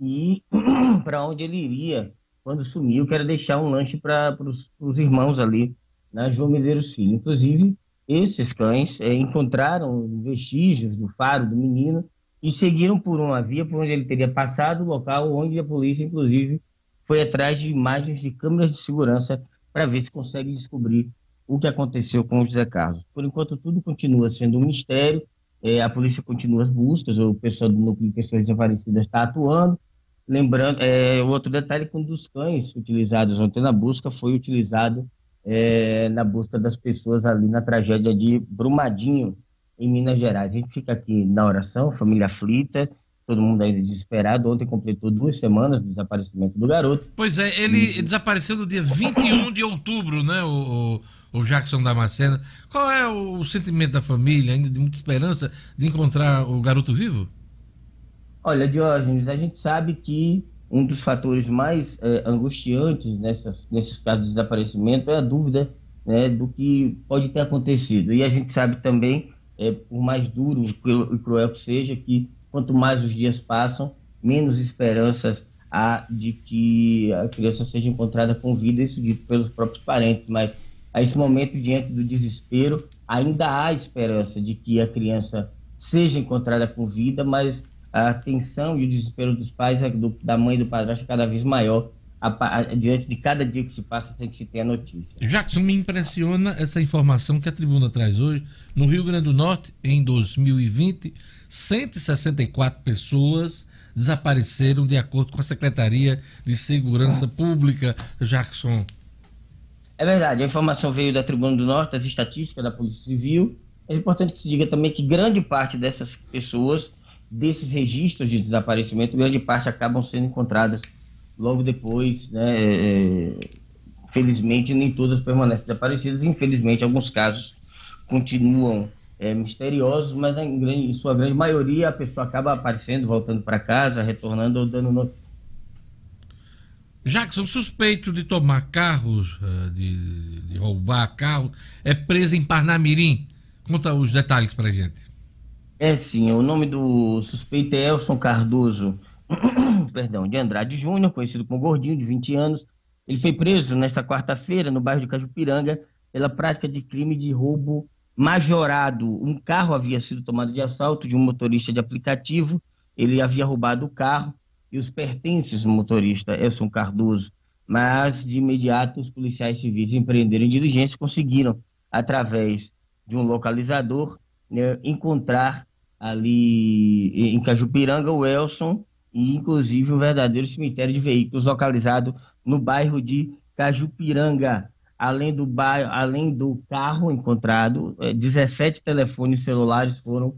e <clears throat> para onde ele iria quando sumiu, que era deixar um lanche para os irmãos ali na João Medeiros Filho. Inclusive, esses cães é, encontraram vestígios do faro do menino e seguiram por uma via por onde ele teria passado, o local onde a polícia, inclusive, foi atrás de imagens de câmeras de segurança para ver se consegue descobrir o que aconteceu com o José Carlos. Por enquanto, tudo continua sendo um mistério, é, a polícia continua as buscas, o pessoal do Núcleo de Questões Desaparecidas está atuando, Lembrando, é, outro detalhe que um dos cães utilizados ontem na busca foi utilizado é, na busca das pessoas ali na tragédia de Brumadinho, em Minas Gerais. A gente fica aqui na oração, família aflita, todo mundo ainda desesperado. Ontem completou duas semanas do desaparecimento do garoto. Pois é, ele desapareceu no dia 21 de outubro, né, o, o, o Jackson Damasceno. Qual é o sentimento da família, ainda de muita esperança de encontrar o garoto vivo? Olha, Diógenes, a gente sabe que um dos fatores mais eh, angustiantes nessas, nesses casos de desaparecimento é a dúvida né, do que pode ter acontecido. E a gente sabe também, eh, por mais duro e cruel que seja, que quanto mais os dias passam, menos esperanças há de que a criança seja encontrada com vida, isso dito pelos próprios parentes. Mas a esse momento, diante do desespero, ainda há esperança de que a criança seja encontrada com vida, mas a tensão e o desespero dos pais, é do- da mãe e do padrasto, é cada vez maior a a- diante de cada dia que se passa sem que se tenha notícia. Jackson, me impressiona essa informação que a tribuna traz hoje. No Rio Grande do Norte, em 2020, 164 pessoas desapareceram, de acordo com a Secretaria de Segurança Pública. Jackson. É verdade, a informação veio da Tribuna do Norte, das estatísticas da Polícia Civil. É importante que se diga também que grande parte dessas pessoas, desses registros de desaparecimento, grande parte acabam sendo encontradas logo depois, né? é, Felizmente, nem todas permanecem desaparecidas. Infelizmente, alguns casos continuam é, misteriosos, mas em, grande- em sua grande maioria a pessoa acaba aparecendo, voltando para casa, retornando ou dando notícia. Jackson, suspeito de tomar carros, eh, de, de roubar carros, é preso em Parnamirim. Conta os detalhes pra gente. É sim, o nome do suspeito é Elson Cardoso, <clears throat> perdão, de Andrade Júnior, conhecido como Gordinho, de 20 anos. Ele foi preso nesta quarta-feira no bairro de Cajupiranga pela prática de crime de roubo majorado. Um carro havia sido tomado de assalto de um motorista de aplicativo. Ele havia roubado o carro e os pertences do motorista Elson Cardoso. Mas de imediato os policiais civis empreenderam diligência e conseguiram, através de um localizador, né, encontrar ali em Cajupiranga o Elson e inclusive um verdadeiro cemitério de veículos localizado no bairro de Cajupiranga. Além do, bairro, além do carro encontrado, eh, 17 telefones celulares foram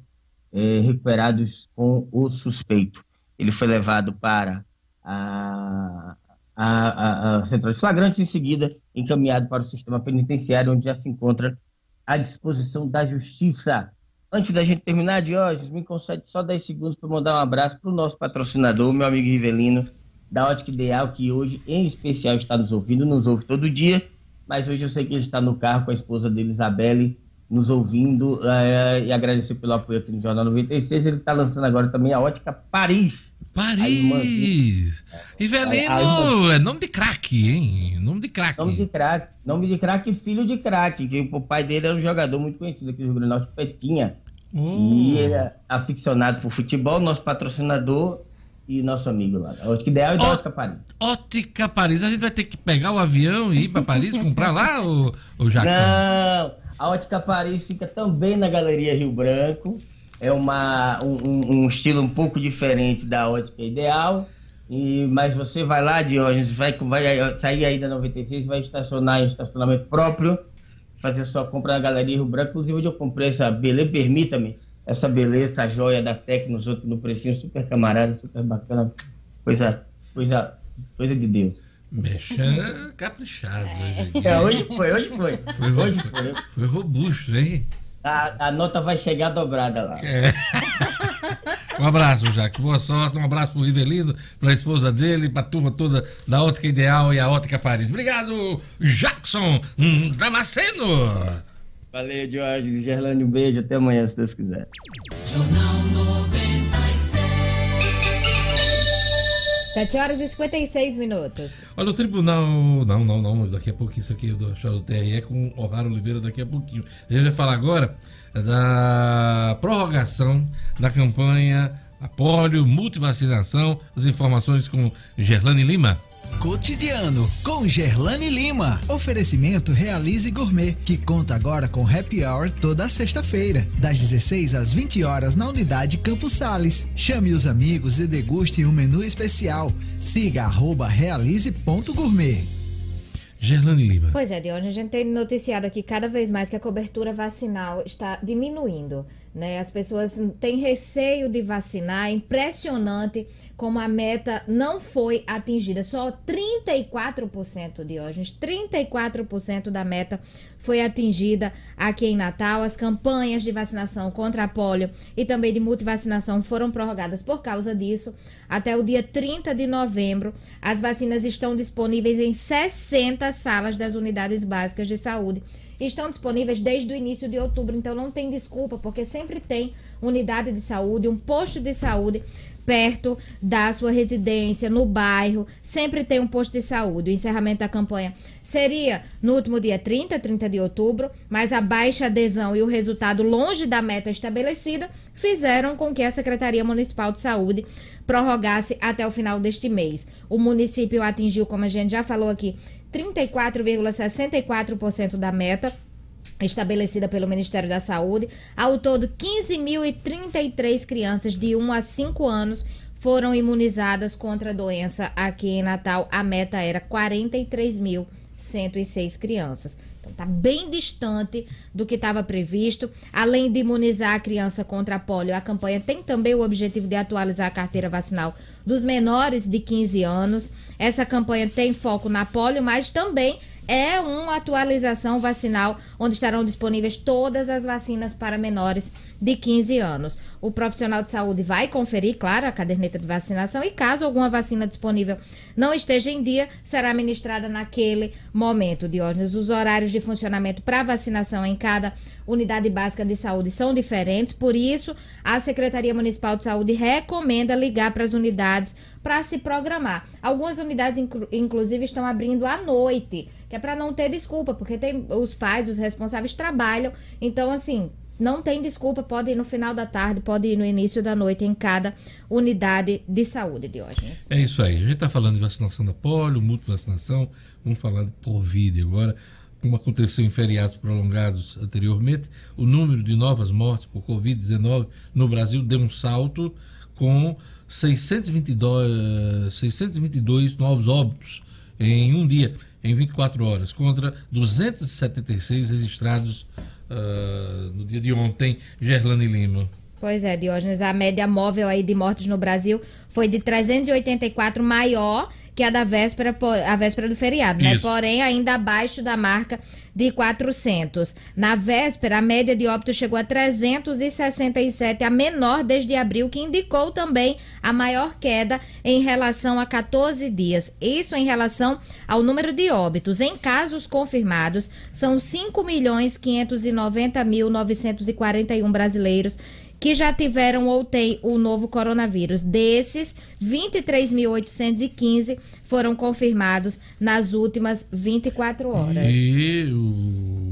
eh, recuperados com o suspeito. Ele foi levado para a, a, a, a central de flagrantes em seguida encaminhado para o sistema penitenciário, onde já se encontra à disposição da justiça. Antes da gente terminar, Diógenes, me concede só 10 segundos para mandar um abraço para o nosso patrocinador, meu amigo Rivelino, da Ótica Ideal, que hoje, em especial, está nos ouvindo, nos ouve todo dia, mas hoje eu sei que ele está no carro com a esposa dele, Isabelle, nos ouvindo eh, e agradecer pelo apoio aqui no Jornal 96. Ele está lançando agora também a Ótica Paris. Paris! Irmã- é nome de craque, hein? Nome de craque. Nome de craque, nome de craque filho de craque, que o pai dele era um jogador muito conhecido aqui no Rio Grande do Norte, Petinha. E ele é aficionado por futebol, nosso patrocinador e nosso amigo lá. Ótica Ideal e da Ótica Paris. Ótica Paris. A gente vai ter que pegar o avião e ir pra Paris comprar lá, o, o Jackson? Não, a Ótica Paris fica também na Galeria Rio Branco. É uma, um, um- estilo um pouco diferente da Ótica Ideal. E, mas você vai lá, Diógenes, vai, vai sair aí da 96, vai estacionar em estacionamento próprio, fazer sua compra na Galeria Rio Branco. Inclusive, onde eu comprei essa beleza, permita-me, essa beleza, essa joia da Tecnos, outro no precinho super camarada, super bacana. Coisa, coisa, coisa de Deus. Mexa caprichado. hoje. É, hoje foi, hoje foi. Foi, Hoje foi. foi robusto, hein? A, a nota vai chegar dobrada lá. É. Um abraço, Jackson. Boa sorte. Um abraço pro Rivelino, pra esposa dele, pra turma toda da Ótica Ideal e a Ótica Paris. Obrigado, Jackson Damasceno. Valeu, Jorge. Gerlane, um beijo. Até amanhã, se Deus quiser. Jornal 96. 7 horas e 56 minutos. Olha, o tribunal. Não, não, não. Daqui a pouco isso aqui do achar do TRE com o Raro Oliveira daqui a pouquinho. A gente vai falar agora da prorrogação da campanha Apólio Multivacinação. As informações com Gerlane Lima. Cotidiano com Gerlane Lima. Oferecimento Realize Gourmet, que conta agora com happy hour toda sexta-feira, das 16 às 20 horas na unidade Campos Sales. Chame os amigos e deguste um menu especial. Siga arroba realize.gourmet. Gerlane Lima. Pois é, Dione, a gente tem noticiado aqui cada vez mais que a cobertura vacinal está diminuindo. Né? As pessoas têm receio de vacinar. É impressionante como a meta não foi atingida. Só 34%, Diógenes, 34% da meta foi atingida aqui em Natal. As campanhas de vacinação contra a polio e também de multivacinação foram prorrogadas por causa disso. Até o dia 30 de novembro, as vacinas estão disponíveis em 60 salas das unidades básicas de saúde estão disponíveis desde o início de outubro, então não tem desculpa, porque sempre tem unidade de saúde, um posto de saúde perto da sua residência, no bairro, sempre tem um posto de saúde. O encerramento da campanha seria no último dia 30, 30 de outubro, mas a baixa adesão e o resultado longe da meta estabelecida fizeram com que a Secretaria Municipal de Saúde prorrogasse até o final deste mês. O município atingiu, como a gente já falou aqui, 34,64% da meta estabelecida pelo Ministério da Saúde. Ao todo, 15.033 crianças de 1 a 5 anos foram imunizadas contra a doença aqui em Natal. A meta era 43.106 crianças. Está bem distante do que estava previsto. Além de imunizar a criança contra a polio, a campanha tem também o objetivo de atualizar a carteira vacinal dos menores de 15 anos. Essa campanha tem foco na polio, mas também é uma atualização vacinal onde estarão disponíveis todas as vacinas para menores de 15 anos. O profissional de saúde vai conferir, claro, a caderneta de vacinação e caso alguma vacina disponível não esteja em dia, será ministrada naquele momento, Diógenes. Os horários de funcionamento para vacinação em cada unidade básica de saúde são diferentes, por isso a Secretaria Municipal de Saúde recomenda ligar para as unidades para se programar. Algumas unidades, inclusive, estão abrindo à noite, que é para não ter desculpa, porque tem os pais, os responsáveis trabalham. Então, assim, não tem desculpa, pode ir no final da tarde, pode ir no início da noite em cada unidade de saúde, Diógenes. É isso aí. A gente está falando de vacinação da polio, multivacinação, vamos falar de Covid agora. Como aconteceu em feriados prolongados anteriormente, o número de novas mortes por Covid-19 no Brasil deu um salto com 622, 622 novos óbitos em um dia, em 24 horas, contra 276 registrados uh, no dia de ontem, Gerlane Lima. Pois é, Diógenes, a média móvel aí de mortes no Brasil foi de 384, maior que a da véspera, a véspera do feriado, né? Porém, ainda abaixo da marca de 400. Na véspera, a média de óbitos chegou a 367, a menor desde abril, que indicou também a maior queda em relação a 14 dias. Isso em relação ao número de óbitos. Em casos confirmados, são 5 milhões 590 mil 941 brasileiros que já tiveram ou têm o novo coronavírus. Desses, 23.815 foram confirmados nas últimas 24 horas.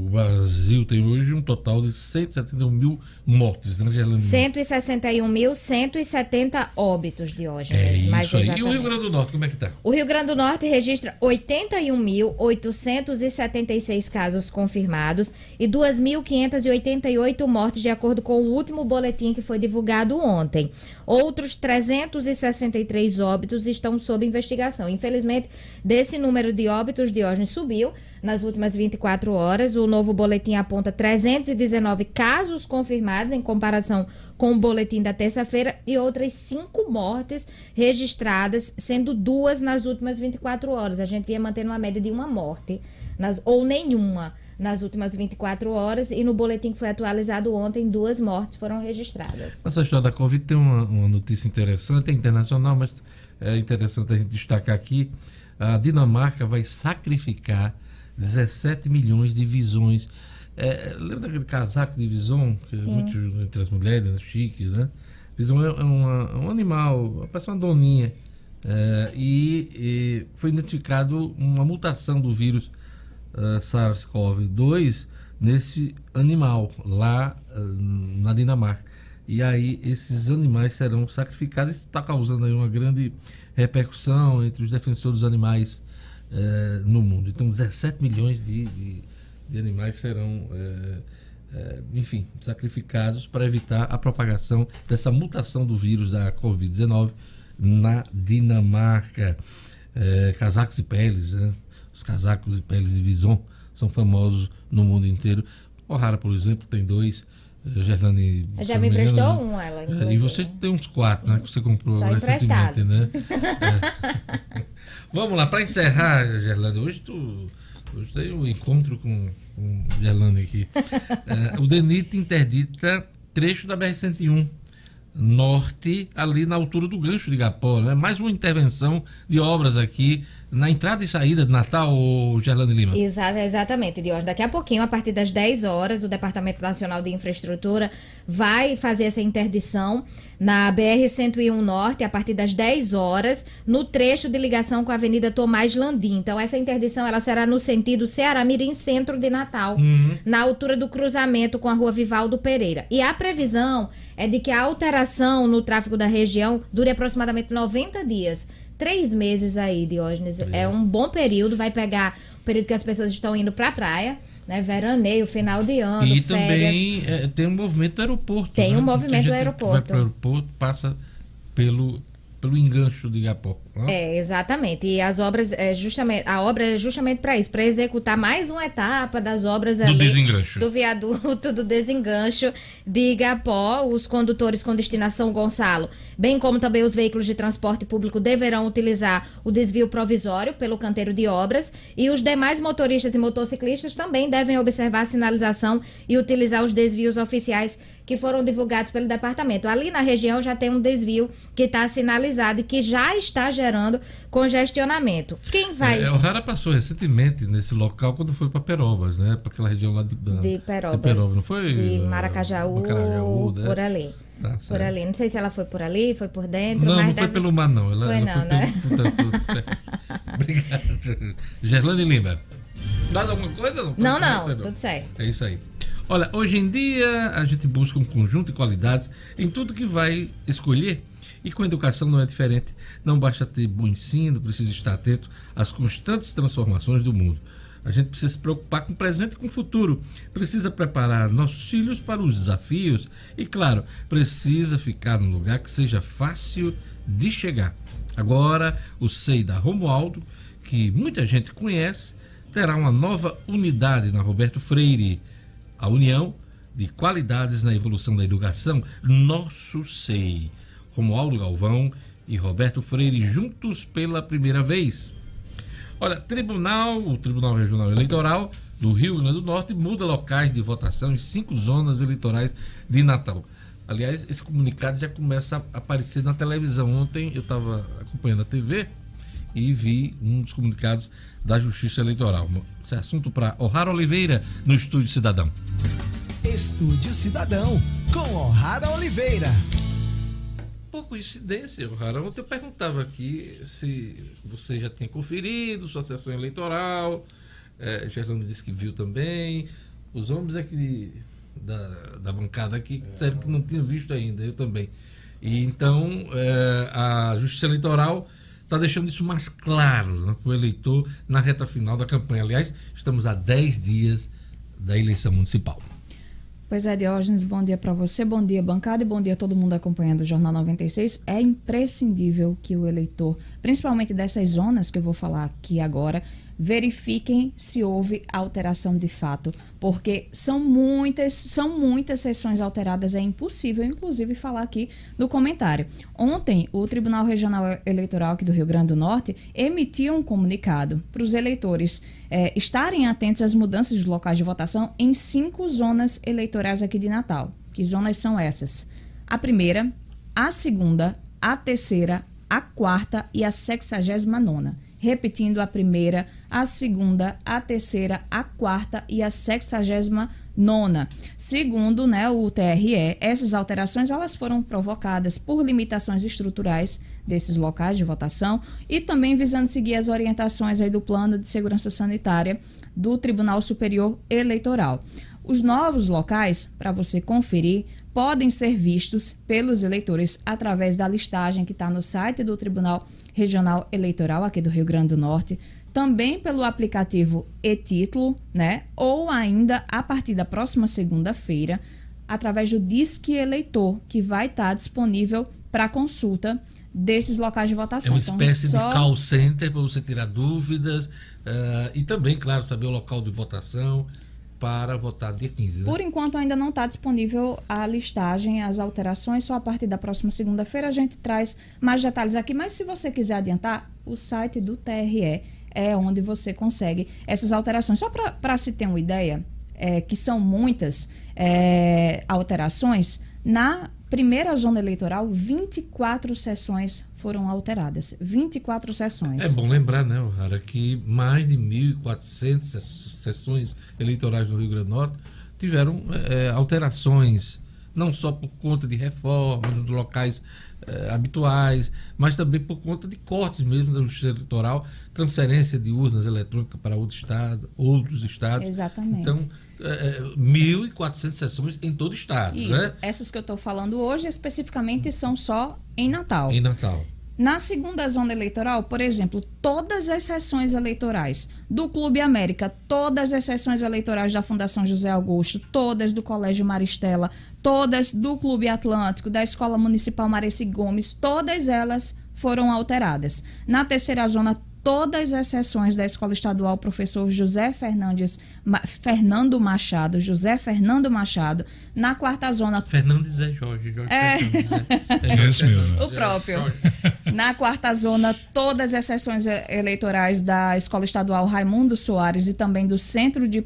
O Brasil tem hoje um total de 171 mil mortes, né, Gerlane? 161.170 óbitos, de hoje. É isso mais aí. E o Rio Grande do Norte, como é que tá? O Rio Grande do Norte registra 81.866 casos confirmados e 2.588 mortes, de acordo com o último boletim que foi divulgado ontem. Outros 363 óbitos estão sob investigação. Infelizmente, desse número de óbitos, Diógenes subiu nas últimas 24 horas. O novo boletim aponta 319 casos confirmados em comparação com o boletim da terça-feira e outras cinco mortes registradas, sendo duas nas últimas 24 horas. A gente ia mantendo uma média de uma morte, nas, ou nenhuma, nas últimas 24 horas. E no boletim que foi atualizado ontem, duas mortes foram registradas. Essa história da Covid tem uma, uma notícia interessante, é internacional, mas é interessante a gente destacar aqui. A Dinamarca vai sacrificar 17 milhões de visões é, lembra daquele casaco de Vison, que é muito entre as mulheres, né, chique, né? Vison é, uma, um animal, parece uma doninha. É, e, e, foi identificado uma mutação do vírus uh, SARS-CoV-2 nesse animal lá uh, na Dinamarca. E aí esses animais serão sacrificados. Isso está causando aí uma grande repercussão entre os defensores dos animais uh, no mundo. Então, 17 milhões de, de de animais serão, é, é, enfim, sacrificados para evitar a propagação dessa mutação do vírus da Covid-19 na Dinamarca. É, casacos e peles, né? os casacos e peles de Vison são famosos no mundo inteiro. O'Hara, por exemplo, tem dois. Gerlane. Já me emprestou né? um, ela, É, inclusive. E você tem uns quatro, né? Que você comprou Só recentemente, né? <laughs> É. Vamos lá, para encerrar, Gerlane, hoje tu. Hoje tem um encontro com, com Gerlane aqui. É, o DENIT interdita trecho da BR-101 norte, ali na altura do gancho de Gapó. Né? Mais uma intervenção de obras aqui na entrada e saída de Natal, Gerlane Lima. Exa exatamente, Diógenes. Daqui a pouquinho, a partir das 10 horas, o Departamento Nacional de Infraestrutura vai fazer essa interdição na BR-101 Norte, a partir das 10 horas, no trecho de ligação com a Avenida Tomás Landim. Então, essa interdição ela será no sentido Ceará-Mirim, centro de Natal, Uhum. na altura do cruzamento com a rua Vivaldo Pereira. E a previsão é de que a alteração no tráfego da região dure aproximadamente 90 dias. Três meses aí, Diógenes. É um bom período, vai pegar o período que as pessoas estão indo pra praia, né? Veraneio, final de ano, E férias. também é, tem um movimento do aeroporto. Tem né? um movimento do que Vai aeroporto. para o aeroporto, passa pelo, pelo engancho de Gapó. Né? É, exatamente. E as obras, é justamente, a obra é justamente para isso, para executar mais uma etapa das obras Do ali desengancho. do viaduto do desengancho de Igapó. Os condutores com destinação Gonçalo, bem como também os veículos de transporte público deverão utilizar o desvio provisório pelo canteiro de obras e os demais motoristas e motociclistas também devem observar a sinalização e utilizar os desvios oficiais que foram divulgados pelo departamento. Ali na região já tem um desvio que está sinalizado e que já está gerando congestionamento. Quem vai É, o Rara passou recentemente nesse local quando foi para Perobas, né? Para aquela região lá de, da- de Perobas, não foi? de eh, Maracajau, Maracajau, né? por ali. Tá Por ali. Não sei se ela foi por ali, foi por dentro, Não, mas não foi pelo mar, não. Ela, Foi ela não, né? pelo- pelo- pelo- Obrigado. Gerlane Lima. Mais alguma coisa? Não, Não, Tudo não, certo, tudo certo. É isso aí. Olha, hoje em dia a gente busca um conjunto de qualidades em tudo que vai escolher. E com a educação não é diferente. Não basta ter bom ensino, precisa estar atento às constantes transformações do mundo. A gente precisa se preocupar com o presente e com o futuro. Precisa preparar nossos filhos para os desafios. E, claro, precisa ficar num lugar que seja fácil de chegar. Agora, o SEI da Romualdo, que muita gente conhece, terá uma nova unidade na Roberto Freire. A União de Qualidades na Evolução da Educação, Nosso SEI. Romualdo Galvão e Roberto Freire juntos pela primeira vez. Olha, tribunal, o Tribunal Regional Eleitoral do Rio Grande do Norte muda locais de votação em cinco zonas eleitorais de Natal. Aliás, esse comunicado já começa a aparecer na televisão. Ontem eu estava acompanhando a TV e vi um dos comunicados da Justiça Eleitoral. Esse é assunto para O'Hara Oliveira, no Estúdio Cidadão. Estúdio Cidadão, com O'Hara Oliveira. Por coincidência, O'Hara, ontem eu perguntava aqui se você já tinha conferido sua sessão eleitoral. É, Gerlando disse que viu também. Os homens aqui da, da bancada aqui disseram que não tinham visto ainda, eu também. E então é, a Justiça Eleitoral está deixando isso mais claro né, para o eleitor na reta final da campanha. Aliás, estamos a 10 dias da eleição municipal. Pois é, Diógenes, bom dia para você, bom dia bancada e bom dia a todo mundo acompanhando o Jornal 96. É imprescindível que o eleitor, principalmente dessas zonas que eu vou falar aqui agora, verifiquem se houve alteração de fato, porque são muitas, são muitas sessões alteradas, é impossível, inclusive, falar aqui no comentário. Ontem, o Tribunal Regional Eleitoral aqui do Rio Grande do Norte emitiu um comunicado para os eleitores eh, estarem atentos às mudanças de locais de votação em cinco zonas eleitorais aqui de Natal. Que zonas são essas? A primeira, a segunda, a terceira, a quarta e a sexagésima nona repetindo a primeira, a segunda, a terceira, a quarta e a sexagésima nona. Segundo né, o TRE, essas alterações elas foram provocadas por limitações estruturais desses locais de votação e também visando seguir as orientações aí do Plano de Segurança Sanitária do Tribunal Superior Eleitoral. Os novos locais, para você conferir, podem ser vistos pelos eleitores através da listagem que está no site do Tribunal Regional Eleitoral aqui do Rio Grande do Norte, também pelo aplicativo e-título, né? Ou ainda a partir da próxima segunda-feira, através do Disque Eleitor, que vai estar disponível para consulta desses locais de É votação. uma Então, espécie só- de call center para você tirar dúvidas, eh, e também, claro, saber o local de votação para votar dia 15. Né? Por enquanto ainda não está disponível a listagem, as alterações, só a partir da próxima segunda-feira a gente traz mais detalhes aqui. Mas se você quiser adiantar, o site do TRE é onde você consegue essas alterações. Só para se ter uma ideia, é, que são muitas é, alterações, na primeira zona eleitoral, 24 sessões foram alteradas. 24 sessões. É bom lembrar, né, Rara, que mais de 1.400 sessões eleitorais no Rio Grande do Norte tiveram é, alterações, não só por conta de reformas nos locais é, habituais, mas também por conta de cortes mesmo da justiça eleitoral, transferência de urnas eletrônicas para outro estado, outros estados. Exatamente. Então, é, 1.400 sessões em todo o estado. Isso. Né? Essas que eu estou falando hoje, especificamente, são só em Natal. Em Natal. Na segunda zona eleitoral, por exemplo, todas as sessões eleitorais do Clube América, todas as sessões eleitorais da Fundação José Augusto, todas do Colégio Maristela, todas do Clube Atlântico, da Escola Municipal Mareci Gomes, todas elas foram alteradas. Na terceira zona, todas as sessões da Escola Estadual Professor José Fernandes, Ma, Fernando Machado, José Fernando Machado, na quarta zona. Fernandes é Jorge, Jorge é, Fernandes, é, é esse mesmo. O próprio. Na quarta zona, todas as sessões eleitorais da Escola Estadual Raimundo Soares e também do Centro de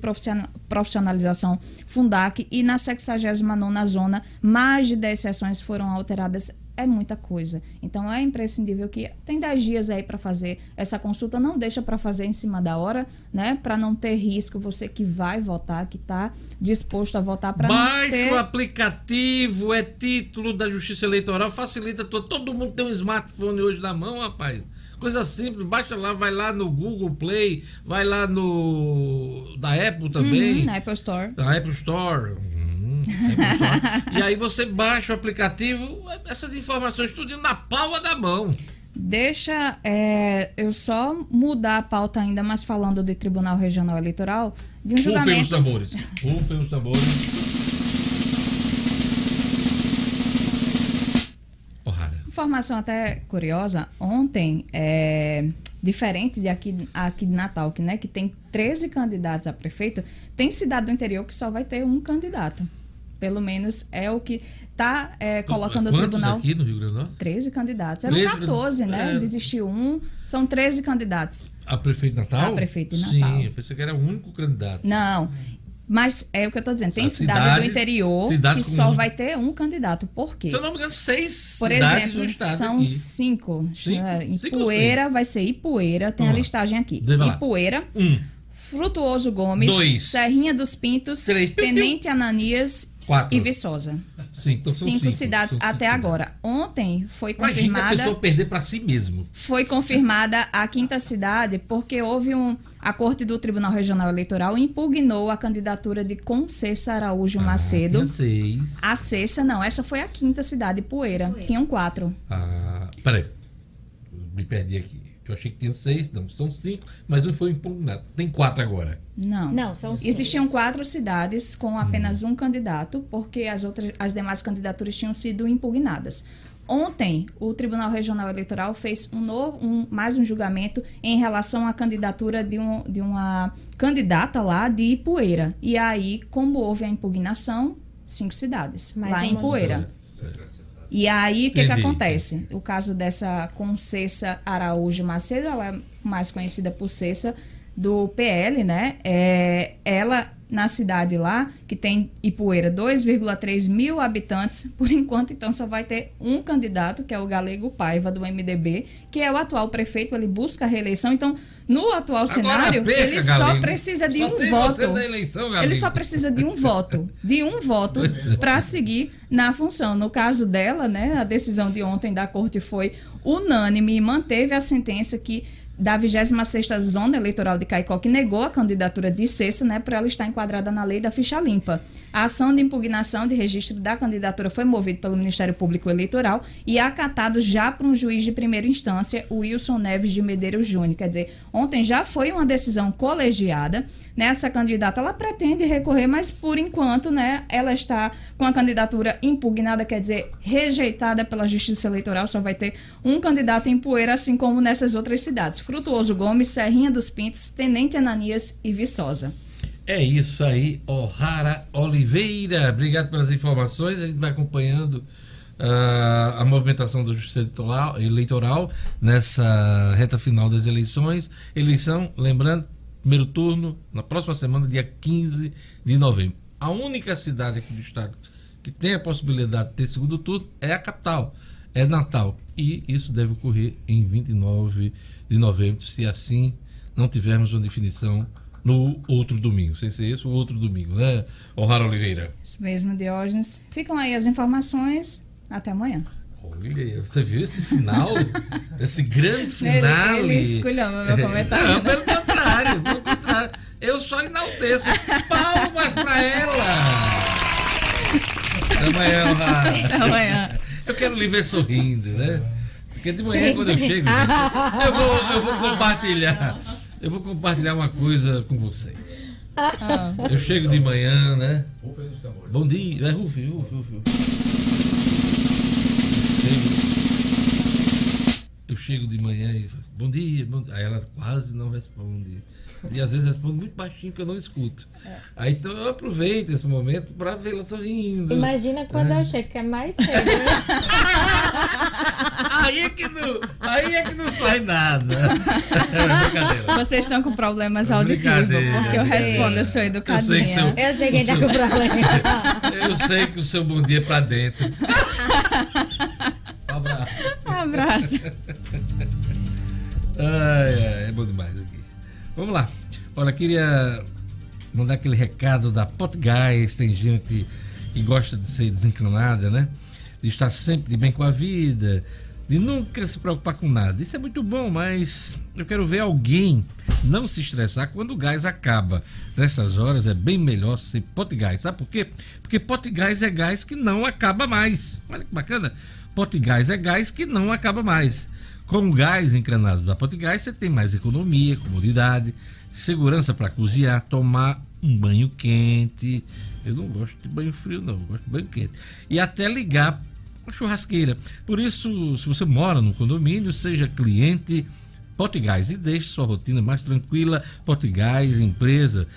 Profissionalização Fundac e na 69ª zona, mais de 10 sessões foram alteradas é muita coisa. Então é imprescindível que tem 10 dias aí para fazer essa consulta, não deixa para fazer em cima da hora, né? Para não ter risco, você que vai votar, que está disposto a votar para Baixe ter... o aplicativo, é título da Justiça Eleitoral, facilita todo, todo mundo tem um smartphone hoje na mão, rapaz. Coisa simples, baixa lá, vai lá no Google Play, vai lá no da Apple também. Uhum, na Apple Store. Na Apple Store e aí você baixa o aplicativo, essas informações tudo na palma da mão. Deixa é, eu só mudar a pauta ainda, mas falando de Tribunal Regional Eleitoral, de um Rufem julgamento... os tambores. Rufem os tambores. Informação até curiosa, ontem, é, diferente de aqui, aqui de Natal, que, né, que tem 13 candidatos a prefeito, tem cidade do interior que só vai ter um candidato. Pelo menos é o que está é, colocando Quantos o tribunal. aqui no Rio Grande do Norte? 13 candidatos. Eram 13, 14, né? é. Desistiu um. São 13 candidatos. A prefeito Natal? A prefeito Natal. Sim, eu pensei que era o único candidato. Não. Mas é o que eu estou dizendo. Tem cidade cidades- do interior cidades que só um- vai ter um candidato. Por quê? Se eu não me engano, seis Por cidades exemplo, são aqui. cinco. Cinco? É, Ipueira vai ser Ipueira, tem Vamos a listagem aqui. Ipueira, Um, Frutuoso Gomes, Dois. Serrinha dos Pintos, Três. Tenente <laughs> Ananias Quatro. e Viçosa. Cinco. Então são cinco, cinco. cidades São até cinco agora. Ontem foi Imagina a confirmada pessoa perder para si mesmo. foi confirmada a quinta cidade porque houve um a Corte do Tribunal Regional Eleitoral impugnou a candidatura de Concessa Araújo Macedo. Tinha seis. A sexta não, essa foi a quinta cidade, Poeira. Tinham quatro. Ah, peraí. Me perdi aqui. Eu achei que tinha seis, não, são cinco, mas um foi impugnado. Tem quatro agora. Não. Não, são cinco. Existiam quatro cidades com apenas um candidato, porque as outras, as demais candidaturas tinham sido impugnadas. Ontem, o Tribunal Regional Eleitoral fez um novo, um, mais um julgamento em relação à candidatura de, um, de uma candidata lá de Ipueira. E aí, como houve a impugnação, cinco cidades Mais lá em Ipueira. E aí, o que, que Entendi. acontece? O caso dessa Concessa Araújo Macedo, ela é mais conhecida por Cessa, do PL, né? É, ela, na cidade lá, que tem Ipueira, 2,3 mil habitantes, por enquanto, então, só vai ter um candidato, que é o Galego Paiva, do MDB, que é o atual prefeito, ele busca a reeleição. Então, no atual cenário, perca, ele só Galego. precisa de Só um voto. eleição, ele só precisa de um voto, de um voto Pois é. para seguir na função. No caso dela, né, a decisão de ontem da corte foi unânime e manteve a sentença que da 26ª Zona Eleitoral de Caicó, que negou a candidatura de Cessa, né, para ela estar enquadrada na lei da ficha limpa. A ação de impugnação de registro da candidatura foi movida pelo Ministério Público Eleitoral e acatado já por um juiz de primeira instância, o Wilson Neves de Medeiros Júnior. Quer dizer, ontem já foi uma decisão colegiada. Né, essa candidata, ela pretende recorrer, mas por enquanto, né, ela está com a candidatura impugnada, quer dizer, rejeitada pela Justiça Eleitoral, só vai ter um candidato em poeira, assim como nessas outras cidades. Frutuoso Gomes, Serrinha dos Pintos, Tenente Ananias e Viçosa. É isso aí, O'Hara Oliveira. Obrigado pelas informações. A gente vai acompanhando uh, a movimentação do Justiça eleitoral, eleitoral nessa reta final das eleições. Eleição, lembrando, primeiro turno na próxima semana, dia 15 de novembro. A única cidade aqui do estado que tem a possibilidade de ter segundo turno é a capital, é Natal. E isso deve ocorrer em 29 de novembro, se assim não tivermos uma definição no outro domingo. Sem ser esse, o outro domingo, né, O'Hara Oliveira? Isso mesmo, Diógenes. Ficam aí as informações. Até amanhã. Olha, você viu esse final? <laughs> esse grande final? Ele, ele esculhamba meu comentário. Não, pelo contrário, pelo contrário. Eu só enalteço. Palmas pra ela! <laughs> Até amanhã, O'Hara. Até amanhã. Eu quero lhe ver sorrindo, né? Porque de manhã, Sim. quando eu chego, eu vou, eu vou compartilhar. Eu vou compartilhar uma coisa com vocês. Ah. Eu chego de manhã, né? Bom dia. É, Rufi, Rufi, Rufi. Eu chego de manhã e falo, bom dia, bom dia. Aí ela quase não responde. E às vezes responde muito baixinho que eu não escuto. É. Aí então eu aproveito esse momento para vê-la sorrindo. Imagina quando é. eu chego, que é mais cedo. Né? <laughs> aí, é que não, aí é que não sai nada. <laughs> Vocês estão com problemas auditivos, porque eu respondo, eu sou educadinha. Eu sei, seu, eu sei quem tá com problema. <laughs> eu sei que o seu bom dia é pra dentro. Um abraço. Um abraço. Ai, ai, é bom demais aqui. Vamos lá. Olha, queria mandar aquele recado da Potgás. Tem gente que gosta de ser desencanada, né? De estar sempre de bem com a vida, de nunca se preocupar com nada. Isso é muito bom, mas eu quero ver alguém não se estressar quando o gás acaba. Nessas horas é bem melhor ser Potgás. Sabe por quê? Porque Potgás é gás que não acaba mais. Olha que bacana. Potgás é gás que não acaba mais. Com o gás encanado da Potgás, você tem mais economia, comodidade, segurança para cozinhar, tomar um banho quente. Eu não gosto de banho frio, não, eu gosto de banho quente. E até ligar a churrasqueira. Por isso, se você mora no condomínio, seja cliente Potgás e deixe sua rotina mais tranquila. Potgás, empresa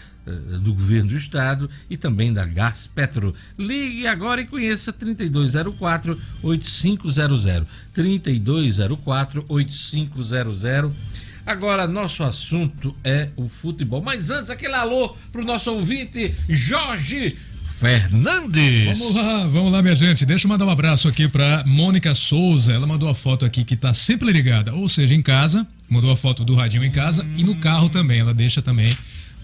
do governo do estado e também da Gás Petro. Ligue agora e conheça 3204 8500. 3204 8500. Agora, nosso assunto é o futebol. Mas antes, aquele alô para o nosso ouvinte, Jorge Fernandes. Vamos lá, vamos lá, minha gente. Deixa eu mandar um abraço aqui para Mônica Souza. Ela mandou a foto aqui que está sempre ligada, ou seja, em casa, mandou a foto do radinho em casa e no carro também. Ela deixa também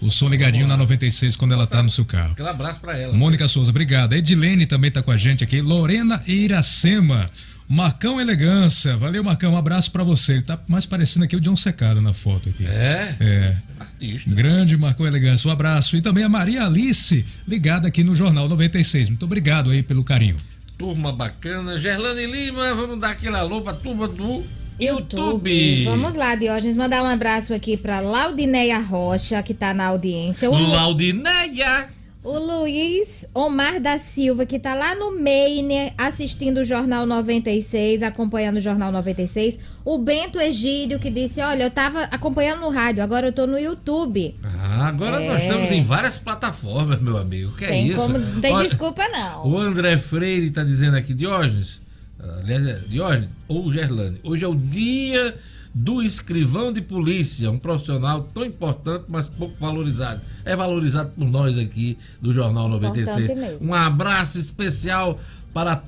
o som ligadinho na 96 quando ela tá no seu carro. Aquele abraço para ela. Mônica Souza, obrigado. Edilene também tá com a gente aqui. Lorena Iracema. Marcão Elegância. Valeu, Marcão. Um abraço para você. Ele tá mais parecendo aqui o John Secada na foto aqui. É? É. Artista. Grande Marcão Elegância. Um abraço. E também a Maria Alice, ligada aqui no Jornal 96. Muito obrigado aí pelo carinho. Turma bacana. Gerlane Lima, vamos dar aquele alô pra turma do YouTube. YouTube. Vamos lá, Diógenes, mandar um abraço aqui para Laudineia Rocha, que está na audiência. O Laudineia! O Luiz Omar da Silva, que está lá no Maine, assistindo o Jornal 96, acompanhando o Jornal 96. O Bento Egídio, que disse: Olha, eu estava acompanhando no rádio, agora eu estou no YouTube. Ah, agora é... nós estamos em várias plataformas, meu amigo. Que tem é isso? Como... Não tem Olha, desculpa, não. O André Freire está dizendo aqui, Diógenes aliás, é Diógenes ou Gerlane, hoje é o dia do escrivão de polícia, um profissional tão importante, mas pouco valorizado. É valorizado por nós aqui do Jornal 96. Um abraço especial para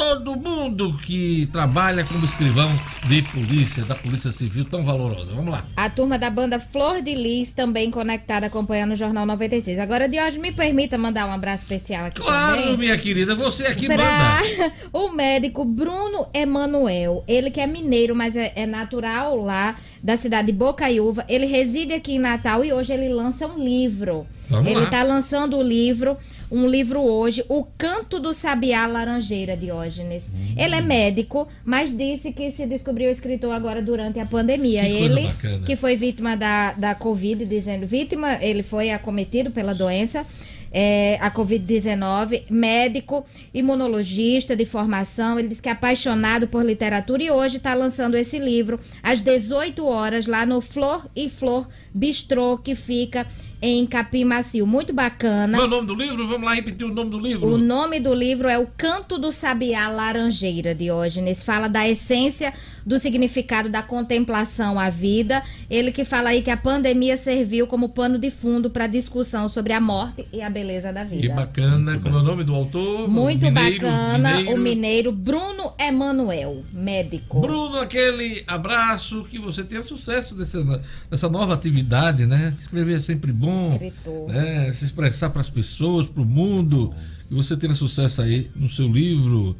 todo mundo que trabalha como escrivão de polícia, da Polícia Civil, tão valorosa. Vamos lá. A turma da banda Flor de Lis também conectada, acompanhando o Jornal 96. Agora, de hoje, me permita mandar um abraço especial aqui claro, também. minha querida, você aqui pra manda. <laughs> o médico Bruno Emanuel, ele que é mineiro, mas é, é natural lá da cidade de Bocaiúva. Ele reside aqui em Natal e hoje ele lança um livro. Vamos ele está lançando o livro, um livro hoje, O Canto do Sabiá Laranjeira, Diógenes. Hum. Ele é médico, mas disse que se descobriu escritor agora durante a pandemia. Que ele, bacana. que foi vítima da, da Covid, dizendo vítima, ele foi acometido pela doença é, a Covid-19, médico, imunologista de formação. Ele diz que é apaixonado por literatura e hoje está lançando esse livro às 18 horas lá no Flor e Flor Bistrô, que fica em Capim Macio. Muito bacana. Qual é o nome do livro? Vamos lá repetir o nome do livro. O nome do livro é O Canto do Sabiá Laranjeira, Diógenes. Fala da essência do significado da contemplação à vida. Ele que fala aí que a pandemia serviu como pano de fundo para discussão sobre a morte e a beleza da vida. Que bacana. Como é o nome do autor? Muito Mineiro, bacana. Mineiro. O mineiro Bruno Emanuel, médico. Bruno, aquele abraço, que você tenha sucesso dessa, dessa nova atividade, né? Escrever é sempre bom. Escritor. Né? Se expressar para as pessoas, para o mundo. E você tenha sucesso aí no seu livro.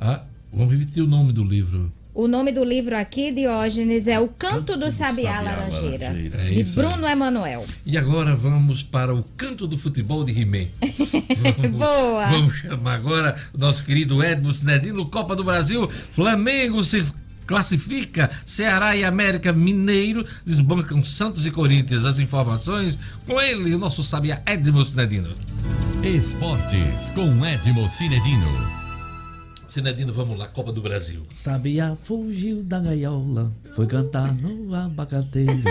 Ah, vamos repetir o nome do livro. O nome do livro aqui, Diógenes, é O Canto do Sabiá, Sabiá Laranjeira, Laranjeira. É de. Bruno Emanuel. E agora vamos para o canto do futebol de. <laughs> Vamos- Boa. Vamos chamar agora o nosso querido Edmo Sinedino, Copa do Brasil. Flamengo se classifica. Ceará e América Mineiro desbancam Santos e Corinthians. As informações com ele, o nosso sabia Edmo Sinedino. Esportes com Edmo Cinedino. Sinedino, vamos lá, Copa do Brasil. Sabia fugiu da gaiola, foi cantar no abacateiro. <laughs>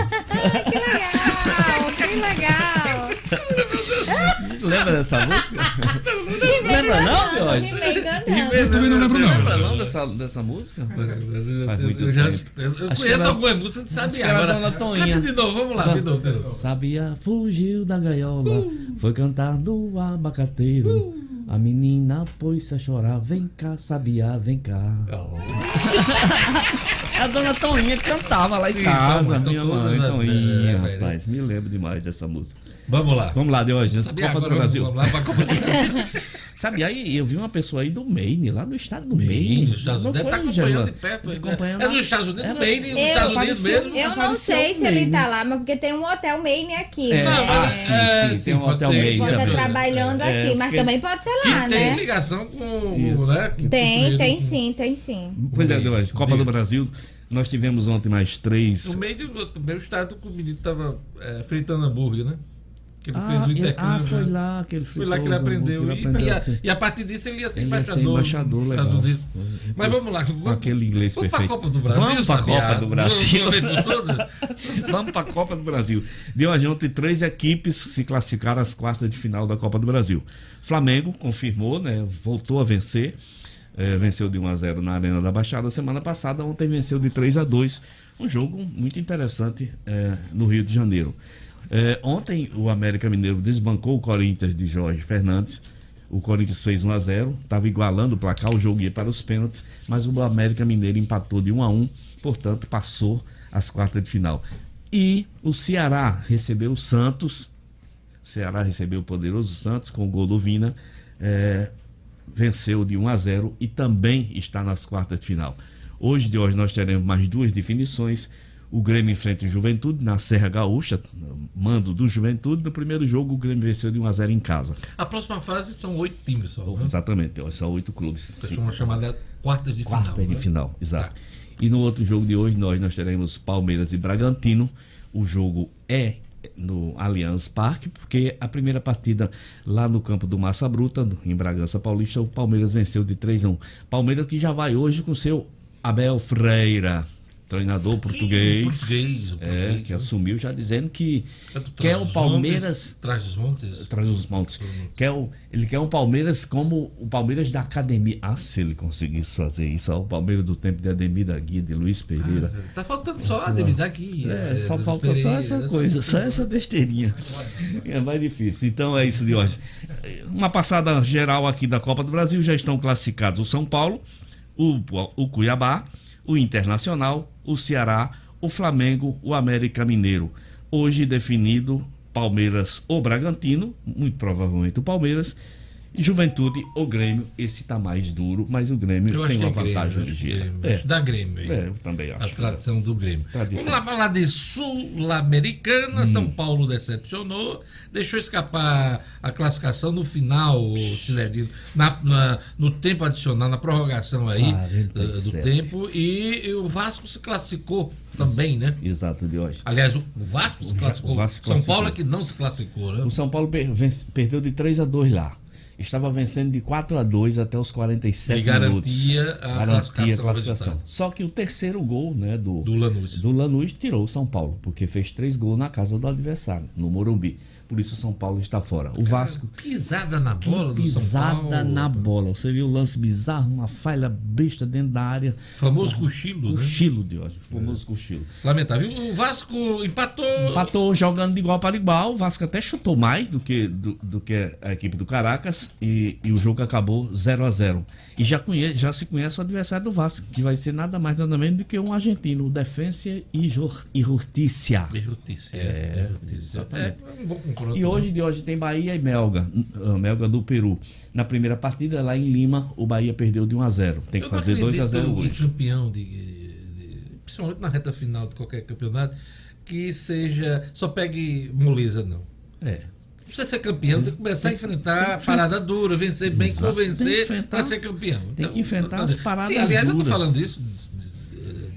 que legal! <laughs> Lembra dessa música? He-Man Lembra não, cantando. Eu também não lembro, não. Lembra não dessa, dessa música? Faz muito Eu, já, tempo. eu que conheço algumas músicas de Sabia. que Agora, Toinha. canta de novo, vamos lá, de novo, de novo. Sabia fugiu da gaiola, foi cantar no abacateiro. A menina pôs-se a chorar, vem cá, sabia, vem cá. <laughs> a dona Toinha que cantava lá em Sim, casa, são- minha mãe, as- Toinha, é, velho. rapaz, me lembro demais dessa música. Vamos lá. Vamos lá, Diogenes, Sabia, Copa do Brasil. Vamos lá para a Copa do <laughs> Brasil. Sabe, aí eu vi uma pessoa aí do Maine, lá no estado do Maine. Maine, nos Estados Não Unidos. foi, Tá acompanhando Angela? de perto. Tá né? acompanhando É lá. nos Estados Unidos, Era- Maine, nos Eu, Estados Unidos mesmo. eu não sei se ele tá lá, mas porque tem um hotel Maine aqui, É, né? ah, sim, É, sim, tem um hotel. Maine Pode estar também. trabalhando É, aqui, mas também pode ser Que lá, tem né? ligação com Isso. o. Né, com Tem, tem com- sim, tem sim. Pois é. Diogenes, Copa do Brasil. Nós tivemos ontem mais três. No meio do do meu estado, que o menino tava é, fritando hambúrguer, né? Que ele Ah, fez o intercâmbio. ah, foi né? lá que ele Foi lá que ele aprendeu. hambúrguer, E, ele aprendeu e a, assim. e a partir disso ele ia ser Ele ia ser embaixador. embaixador, legal. Unidos. Mas vamos lá. Vamos, aquele inglês vamos perfeito. pra Copa do Brasil, Vamos pra Sabiá? Copa do Brasil. <laughs> Vamos para a Copa do Brasil. De hoje ontem, três equipes se classificaram às quartas de final da Copa do Brasil. Flamengo confirmou, né? Voltou a vencer. eh, venceu de 1 a 0 na Arena da Baixada semana passada. Ontem venceu de 3 a 2 Um jogo muito interessante eh, no Rio de Janeiro. Eh, ontem o América Mineiro desbancou o Corinthians de Jorge Fernandes. O Corinthians fez 1 a 0 estava igualando o placar, o jogo ia para os pênaltis, mas o América Mineiro empatou de 1 a 1 portanto, passou às quartas de final. E o Ceará recebeu o Santos. Ceará recebeu o poderoso Santos com o gol do Vina. eh, venceu de 1 a 0 e também está nas quartas de final. Hoje de hoje nós teremos mais duas definições. O Grêmio enfrenta o Juventude na Serra Gaúcha, mando do Juventude. No primeiro jogo, o Grêmio venceu de 1 a 0 em casa. A próxima fase são oito times só. né? Exatamente, ó, são oito clubes. Uma chamada quarta de Quarta final. de né? final, exato. E no outro jogo de hoje, nós, nós teremos Palmeiras e Bragantino. O jogo é no Allianz Parque, porque a primeira partida lá no campo do Massa Bruta, em Bragança Paulista, o Palmeiras venceu de 3 a 1. Palmeiras que já vai hoje com seu Abel Freira, treinador português, português, o é, português, que né? assumiu já dizendo que Tanto quer o Palmeiras montes, traz os montes. traz os montes. Quer o, ele quer um Palmeiras como o Palmeiras da academia. Ah, se ele conseguisse fazer isso, ó, o Palmeiras do tempo de Ademir da Guia, de Luiz Pereira. Tá faltando só Ademir aqui. É, só falta só essa coisa, só essa besteirinha. É mais difícil. Então é isso de hoje. Uma passada geral aqui da Copa do Brasil. Já estão classificados o São Paulo, o, o Cuiabá, o Internacional, o Ceará, o Flamengo, o América Mineiro. Hoje definido Palmeiras ou Bragantino, muito provavelmente o Palmeiras. Juventude ou Grêmio, esse tá mais duro, mas o Grêmio Eu tem acho uma é Grêmio, vantagem acho que ligeira. Grêmio, acho da Grêmio. É, eu também acho. A tradição do Grêmio. Tradição. Vamos lá falar de Sul-Americana. São Paulo decepcionou, deixou escapar a classificação no final, o Cinedino, na, na- no tempo adicional, na prorrogação aí do, do 47. tempo. E, e o Vasco se classificou também, né? Exato, de hoje. Aliás, o o Vasco se classificou. o Vasco São Paulo é classificou. que não se classificou, né? O São Paulo per- perdeu de 3 a 2 lá. Estava vencendo de 4 a 2 até os 47 E garantia minutos. a garantia a classificação. Só que o terceiro gol, né, do, Do Lanús. do Lanús tirou o São Paulo, porque fez três gols na casa do adversário, no Morumbi. Por isso o São Paulo está fora. O Vasco Pisada na bola do São pisada Paulo. na bola. Você viu o lance bizarro, uma falha besta dentro da área. Famoso cochilo, né? Cochilo de hoje. Famoso cochilo. Lamentável. O Vasco empatou. Empatou jogando de igual para igual. O Vasco até chutou mais do que, do, do que a equipe do Caracas. E, e o jogo acabou 0 a 0 E já, conhece, já se conhece o adversário do Vasco, que vai ser nada mais nada menos do que um argentino, o Defensa e, Jor- e Justicia. Berrutícia. É, Berrutícia. exatamente. É bom E hoje de hoje tem Bahia e Melga, uh, Melga do Peru. Na primeira partida lá em Lima, o Bahia perdeu de 1 a 0. Tem que Eu fazer 2 a 0 acredito em hoje. campeão de, de- Principalmente na reta final de qualquer campeonato, que seja. Só pegue moleza, não. É. Você ser campeão, tem que começar a enfrentar parada dura, vencer bem, Exato. Tem convencer para ser campeão. tem que enfrentar as paradas Sim, aliás, eu duras. tô falando isso.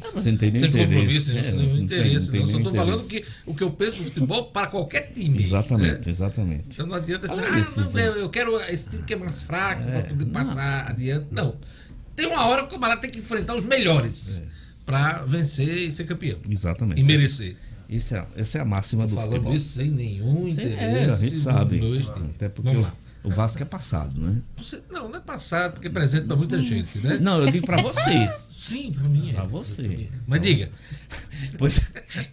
Ah, mas não tem nem sem interesse. compromisso, sem é, nenhum não tem- interesse. não tem não, só tô falando que o que eu penso no futebol para qualquer time. Exatamente, né? exatamente. Então não adianta dizer, Olha ah, esses não, eu, quero esse time que é mais fraco para poder passar adiante. Não. Tem uma hora que o camarada tem que enfrentar os melhores para vencer e ser campeão. Exatamente. E merecer. Isso é, essa é a máxima do Falando futebol. isso sem nenhum interesse. é, a gente sabe. dois. Até porque Vamos lá. O Vasco é passado, né? Você- não, não é passado, porque é presente para muita gente, né? Não, eu digo pra você. Sim, para mim é. Pra você. Mas diga. Pois,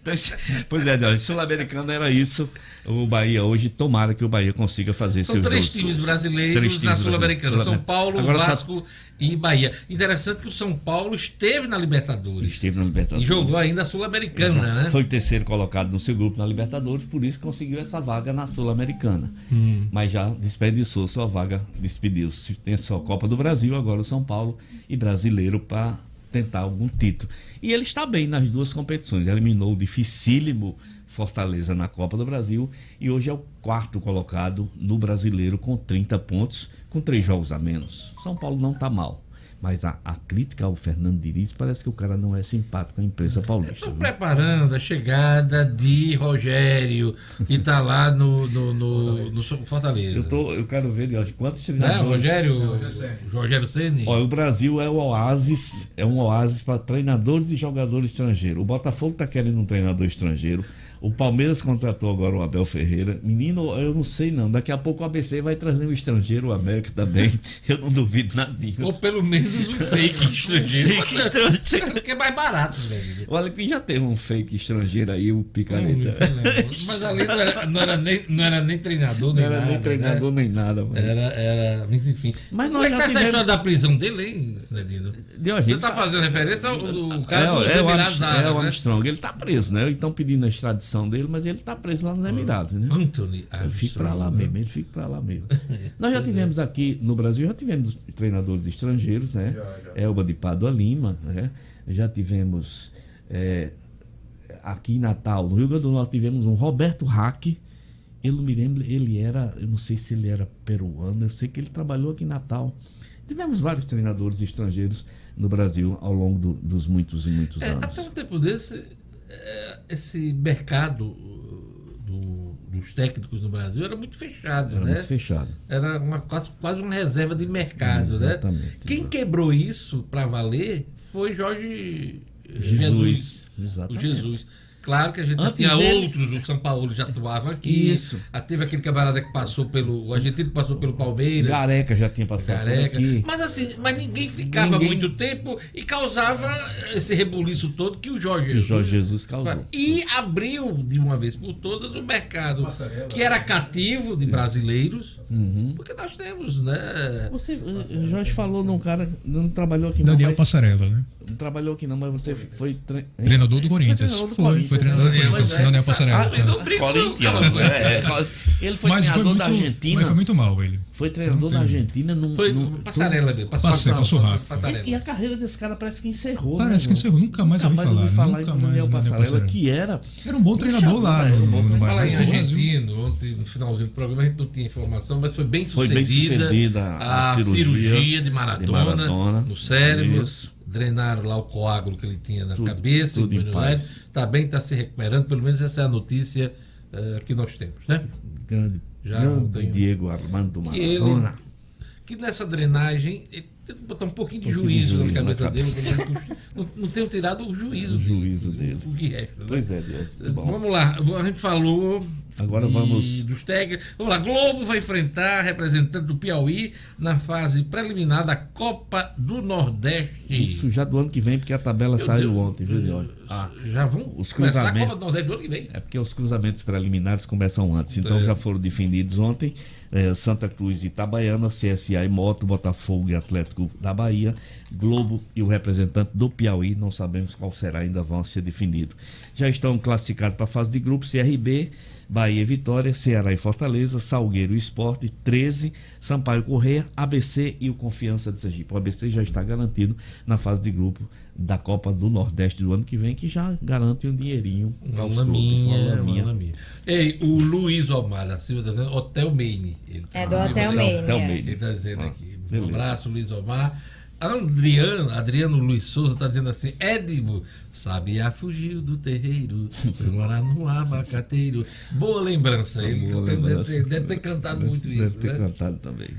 pois, pois é, Sul-Americano era isso. O Bahia hoje, tomara que o Bahia consiga fazer São seus três times brasileiros Três na times Sul-Americana. brasileiros. São Paulo, Agora, Vasco e Bahia. Interessante que o São Paulo esteve na Libertadores. Esteve na Libertadores. E jogou ainda a Sul-Americana, né? Foi terceiro colocado no seu grupo na Libertadores, por isso conseguiu essa vaga na Sul-Americana. Hum. Mas já desperdiçou sua vaga, despediu-se. Tem só Copa do Brasil, agora o São Paulo e brasileiro para tentar algum título. E ele está bem nas duas competições. Eliminou o dificílimo Fortaleza na Copa do Brasil e hoje é o quarto colocado no brasileiro com 30 pontos, com três jogos a menos. São Paulo não está mal. Mas a, a crítica ao Fernando Diniz parece que o cara não é simpático com a imprensa paulista. Estou preparando a chegada de Rogério, que está lá no, no, no, no Fortaleza. Eu, tô, eu quero ver Deus, quantos Não é, treinadores. Rogério, Rogério Ceni. Olha, o Brasil é o oásis, é um oásis para treinadores e jogadores estrangeiros. O Botafogo está querendo um treinador estrangeiro. O Palmeiras contratou agora o Abel Ferreira. Menino, eu não sei não. Daqui a pouco o ABC vai trazer um estrangeiro, o América também. <laughs> Eu não duvido nadinho. Ou pelo menos um fake <laughs> estrangeiro. Fake estrangeiro. Que é mais barato, velho. Olha que já teve um fake estrangeiro aí, o Picareta. Mas ali não era, não era nem, não era nem treinador, Não nem era nada. nem treinador né? nem nada. Mas... Era, era, mas enfim. Mas Como nós é que tá tivemos- história da prisão dele, hein? Deus, Você tá fazendo referência ao, ao cara é, dos é, o Emirados Armstrong, é Árabes, o né? Armstrong. Ele tá preso, né? Estão pedindo a extradição dele, mas ele tá preso lá nos Emirados, né? Anthony Ele fica pra lá Armstrong, mesmo, ele fica pra lá mesmo. <laughs> Nós já tivemos aqui no Brasil, já tivemos treinadores estrangeiros, né? Elba de Pádua Lima, né? Já tivemos é, aqui em Natal, no Rio Grande do Norte, tivemos um Roberto Hack. Eu não me lembro, ele era, eu não sei se ele era peruano, eu sei que ele trabalhou aqui em Natal. Tivemos vários treinadores estrangeiros no Brasil ao longo do- dos muitos e muitos É, anos. até um tempo desse, é, esse mercado uh, do- dos técnicos no Brasil era muito fechado, Era né? muito fechado. Era uma, quase, quase uma reserva de mercado, Exatamente, né? Quem quebrou isso para valer foi Jorge Jesus, Jesus. exatamente. O Jesus. Claro que a gente já tinha dele- outros, o São Paulo já atuava aqui. Isso. Ah, Teve aquele camarada que passou pelo. O argentino que passou pelo Palmeiras. Gareca já tinha passado por Careca. aqui. Mas assim, mas ninguém ficava Ninguém- muito tempo e causava esse rebuliço todo que o Jorge Que o Jesus. Jorge Jesus causou. E abriu de uma vez por todas o mercado que era cativo de brasileiros, Uhum. porque nós temos, né? Você, o Jorge falou num cara, não trabalhou aqui Daniel mas- Passarela, né? Não trabalhou aqui não, mas você foi tre... Treinador do Corinthians. Foi, Foi, foi treinador do Daniel, Corinthians. pois é. Passarella. Ah, então Corintiano, é, é. Ele foi Mas foi treinador muito, da Argentina. Mas foi muito mal ele. Foi treinador da Argentina num. Foi num- passarela. Passou, rápido. Passarela. E, a carreira desse cara parece que encerrou. Parece né, que encerrou. Nunca mais ouvi falar. falar Nunca em mais Daniel Passarela, Passarella. que era. Era um bom treinador lá um no, Brasil. argentino, ontem no finalzinho do programa a gente não tinha informação, mas foi bem Foi sucedida, bem sucedida a cirurgia cirurgia, de, maratona, de maratona. no cérebro. Isso. Drenaram lá o coágulo que ele tinha na Tudo- cabeça. tudo em diminuíram. paz. Tá bem, tá se recuperando. Pelo menos essa é a notícia eh, que nós temos, né? Grande, Já grande Diego Armando Que ele- Maradona. Que nessa drenagem ele tem que botar um pouquinho de Um pouquinho de juízo, juízo na na cabeça dele. cabeça. que ele Não, não tenham tirado o juízo O dele. juízo dele. O que resta, né? Pois é, Deus. Bom. Vamos lá, a gente falou. Agora vamos- Dos técnicos. Vamos lá, Globo vai enfrentar representante do Piauí na fase preliminar da Copa do Nordeste. Isso já do ano que vem, porque a tabela saiu ontem, viu? Ah, Já vão os começar a cruzamentos. Copa do Nordeste do ano que vem. É porque os cruzamentos preliminares começam antes, então É. já foram definidos ontem. eh, Santa Cruz e Itabaiana, CSA e Moto, Botafogo e Atlético da Bahia, Globo e o representante do Piauí, não sabemos qual será, ainda vão ser definidos. Já estão classificados para a fase de grupo CRB, Bahia e Vitória, Ceará e Fortaleza, Salgueiro e Esporte, 13, Sampaio Correia, ABC e o Confiança de Sergipe. O ABC já está garantido na fase de grupo da Copa do Nordeste do ano que vem, que já garante um dinheirinho para Uma os clubes, uma laminha, uma laminha. laminha. Ei, o Luiz Omar da Silva está dizendo Hotel Maine. Ele tá É do. Maine, Hotel é. Maine. Ele está dizendo Ah, aqui. Um beleza. abraço, Luiz Omar. Adriano, Adriano Luiz Souza está dizendo assim: Édimo, Sabiá fugiu do terreiro, foi morar no abacateiro. Boa lembrança. Ele Boa deve, lembrança. ter, deve ter cantado muito Deve isso. ter né? cantado também.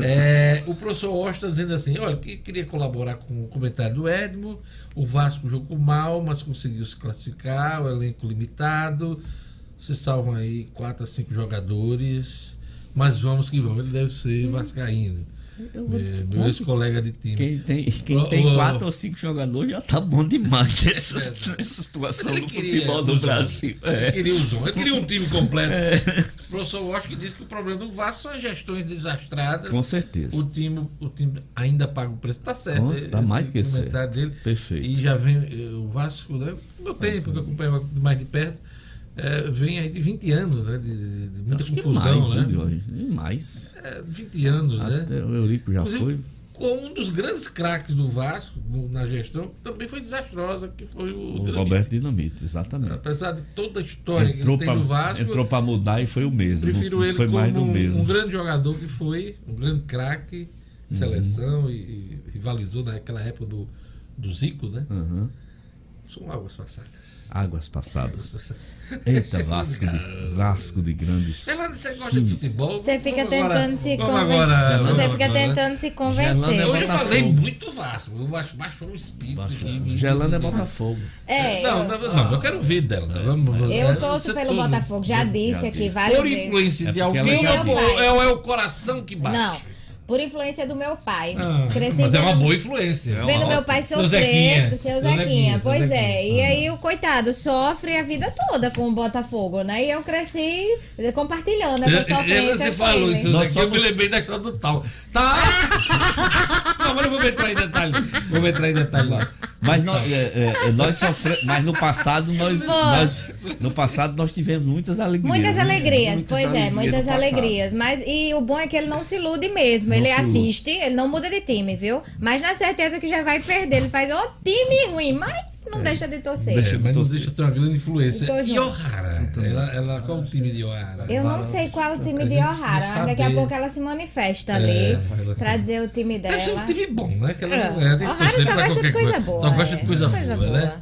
É, o professor Osh está dizendo assim: olha, que queria colaborar com o comentário do Edmo. O Vasco jogou mal, mas conseguiu se classificar, o elenco limitado. Vocês salvam aí quatro a cinco jogadores, mas vamos que vamos. Ele deve ser Vascaíno. Eu vou Meu, dizer, meu ex-colega de time. Quem tem, quem O- tem o- quatro ou cinco jogadores já tá bom demais <laughs> nessa, nessa situação do queria futebol do Brasil. homens. Ele É. queria homens. Ele queria um time completo. <laughs> É. O professor Walsh que disse que o problema do Vasco são as gestões desastradas. Com certeza. O time, o time ainda paga o preço. Tá certo. Tá esse mais que comentário certo. dele. Perfeito. E já vem eh, o Vasco, né? No meu tempo, que eu acompanho mais de perto, eh, vem aí de 20 anos, né? De, de muita Acho que confusão, mais, né? Jorge? Mais. É, 20 anos, né? Até o Eurico já Inclusive, foi. Com um dos grandes craques do Vasco na gestão, também foi desastrosa, que foi o, O Dinamite. Roberto Dinamite, exatamente. Apesar de toda a história Entrou que tem no Vasco, entrou pra mudar e foi o mesmo. prefiro não ele foi como mais do um, mesmo. um grande jogador que foi, um grande craque, Uhum. seleção e, e rivalizou naquela época do, do Zico, né? Uhum. São águas passadas. Águas passadas. Eita, Vasco de, Vasco de grandes. Ela, você gosta de times. futebol? Você fica Vamos agora- tentando se vamos convencer. agora- Você vamos fica agora. tentando se Gerlando convencer. é Hoje eu falei muito Vasco. Eu acho baixou o espírito. Baixou. de- de- Gelando é de- Botafogo. É, não, eu- não, não, eu quero ver dela. né? Vamos, Eu é, torço você pelo todo- Botafogo, já disse Já aqui disse. várias Por vezes. influência É de alguém é, é o coração que bate? Não, por influência do meu pai. Ah, Cresci mas é uma vendo- boa influência. Vendo meu pai Seu sofrer, Zequinha, seu Zequinha, Zequinha, seu pois Zequinha. é. E aí o coitado sofre a vida toda com o Botafogo, né? E eu cresci compartilhando essa sofrência. Você com falou ele. isso, eu me somos- lembrei da história do tal. Tá! não, mas não vou entrar em detalhe. Vou entrar em detalhe lá. Mas nós, é, é, nós sofremos, mas no passado nós, nós no passado nós tivemos muitas alegrias. Muitas né? alegrias, Muitas pois é, alegrias muitas no passado. alegrias. Mas e o bom é que ele não se ilude mesmo. Não ele se ilude. assiste, ele não muda de time, viu? Mas na certeza que já vai perder. Ele faz ô time ruim, mas não deixa de torcer. É, mas não torcer. deixa de ser uma grande influência. E. Ohara? Ela, ela, qual o time de Ohara? Eu não sei qual é o time de Ohara, daqui a pouco ela se manifesta É, ali ela- pra dizer o time dela. Deve ser um time bom, né? Que ela É. não é, tem que Ohara torcer só pra gosta de qualquer coisa boa, Só gosta de é. coisa, Coisa boa, boa. né?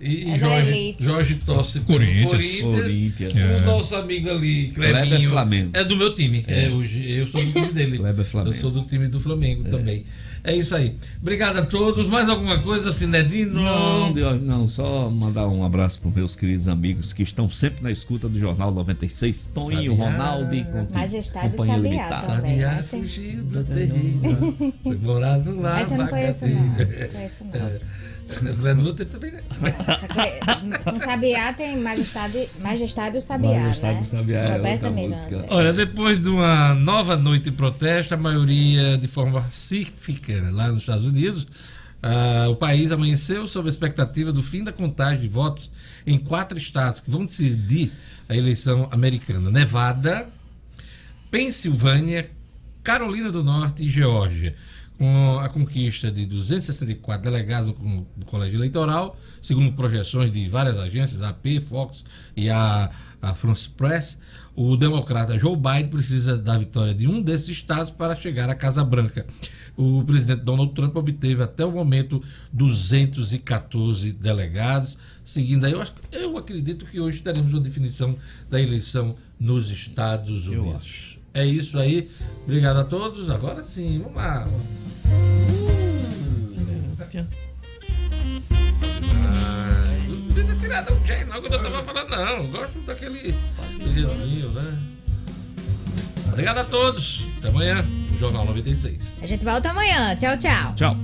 E, É Jorge. Jorge torce Corinthians. Corinthians. O nosso amigo ali, Kleber Clebinho, Flamengo. é do meu time. É. hoje, eu sou do time dele. Kleber Flamengo. Eu sou do time do Flamengo também. É isso aí. Obrigado a todos. Mais alguma coisa, Cinedino? Não, Deus, não, só mandar um abraço para meus queridos amigos que estão sempre na escuta do Jornal 96, Toninho. Ronaldo e com- Majestade companhia Sabiá limitada. também. Sabiá né? Tem- fugiu do terreno. Foi morar no lá. Essa eu não conheço, não. Não conheço, não. Não outra também, né? Que No Sabiá tem Majestade, Majestade o Sabiá, Majestade né? o Sabiá é Roberta outra Miranda. música. Olha, depois de uma nova noite de protesto, a maioria de forma pacífica lá nos Estados Unidos, Ah, o país amanheceu sob a expectativa do fim da contagem de votos em quatro estados que vão decidir a eleição americana: Nevada, Pensilvânia, Carolina do Norte e Geórgia. Com a conquista de 264 delegados no colégio eleitoral, segundo projeções de várias agências, a AP, Fox e a, a France Press, o democrata Joe Biden precisa da vitória de um desses estados para chegar à Casa Branca. O presidente Donald Trump obteve até o momento 214 delegados. Seguindo aí, eu, acho, eu acredito que hoje teremos uma definição da eleição nos Estados Unidos. É isso aí. Obrigado a todos. Agora sim, vamos lá. Ah, Não devia ter tirado o Jay, não, quando eu tava falando, não. Eu gosto daquele jezinho, né? Obrigado a todos. Até amanhã, no Jornal 96. A gente volta amanhã. Tchau, tchau. Tchau.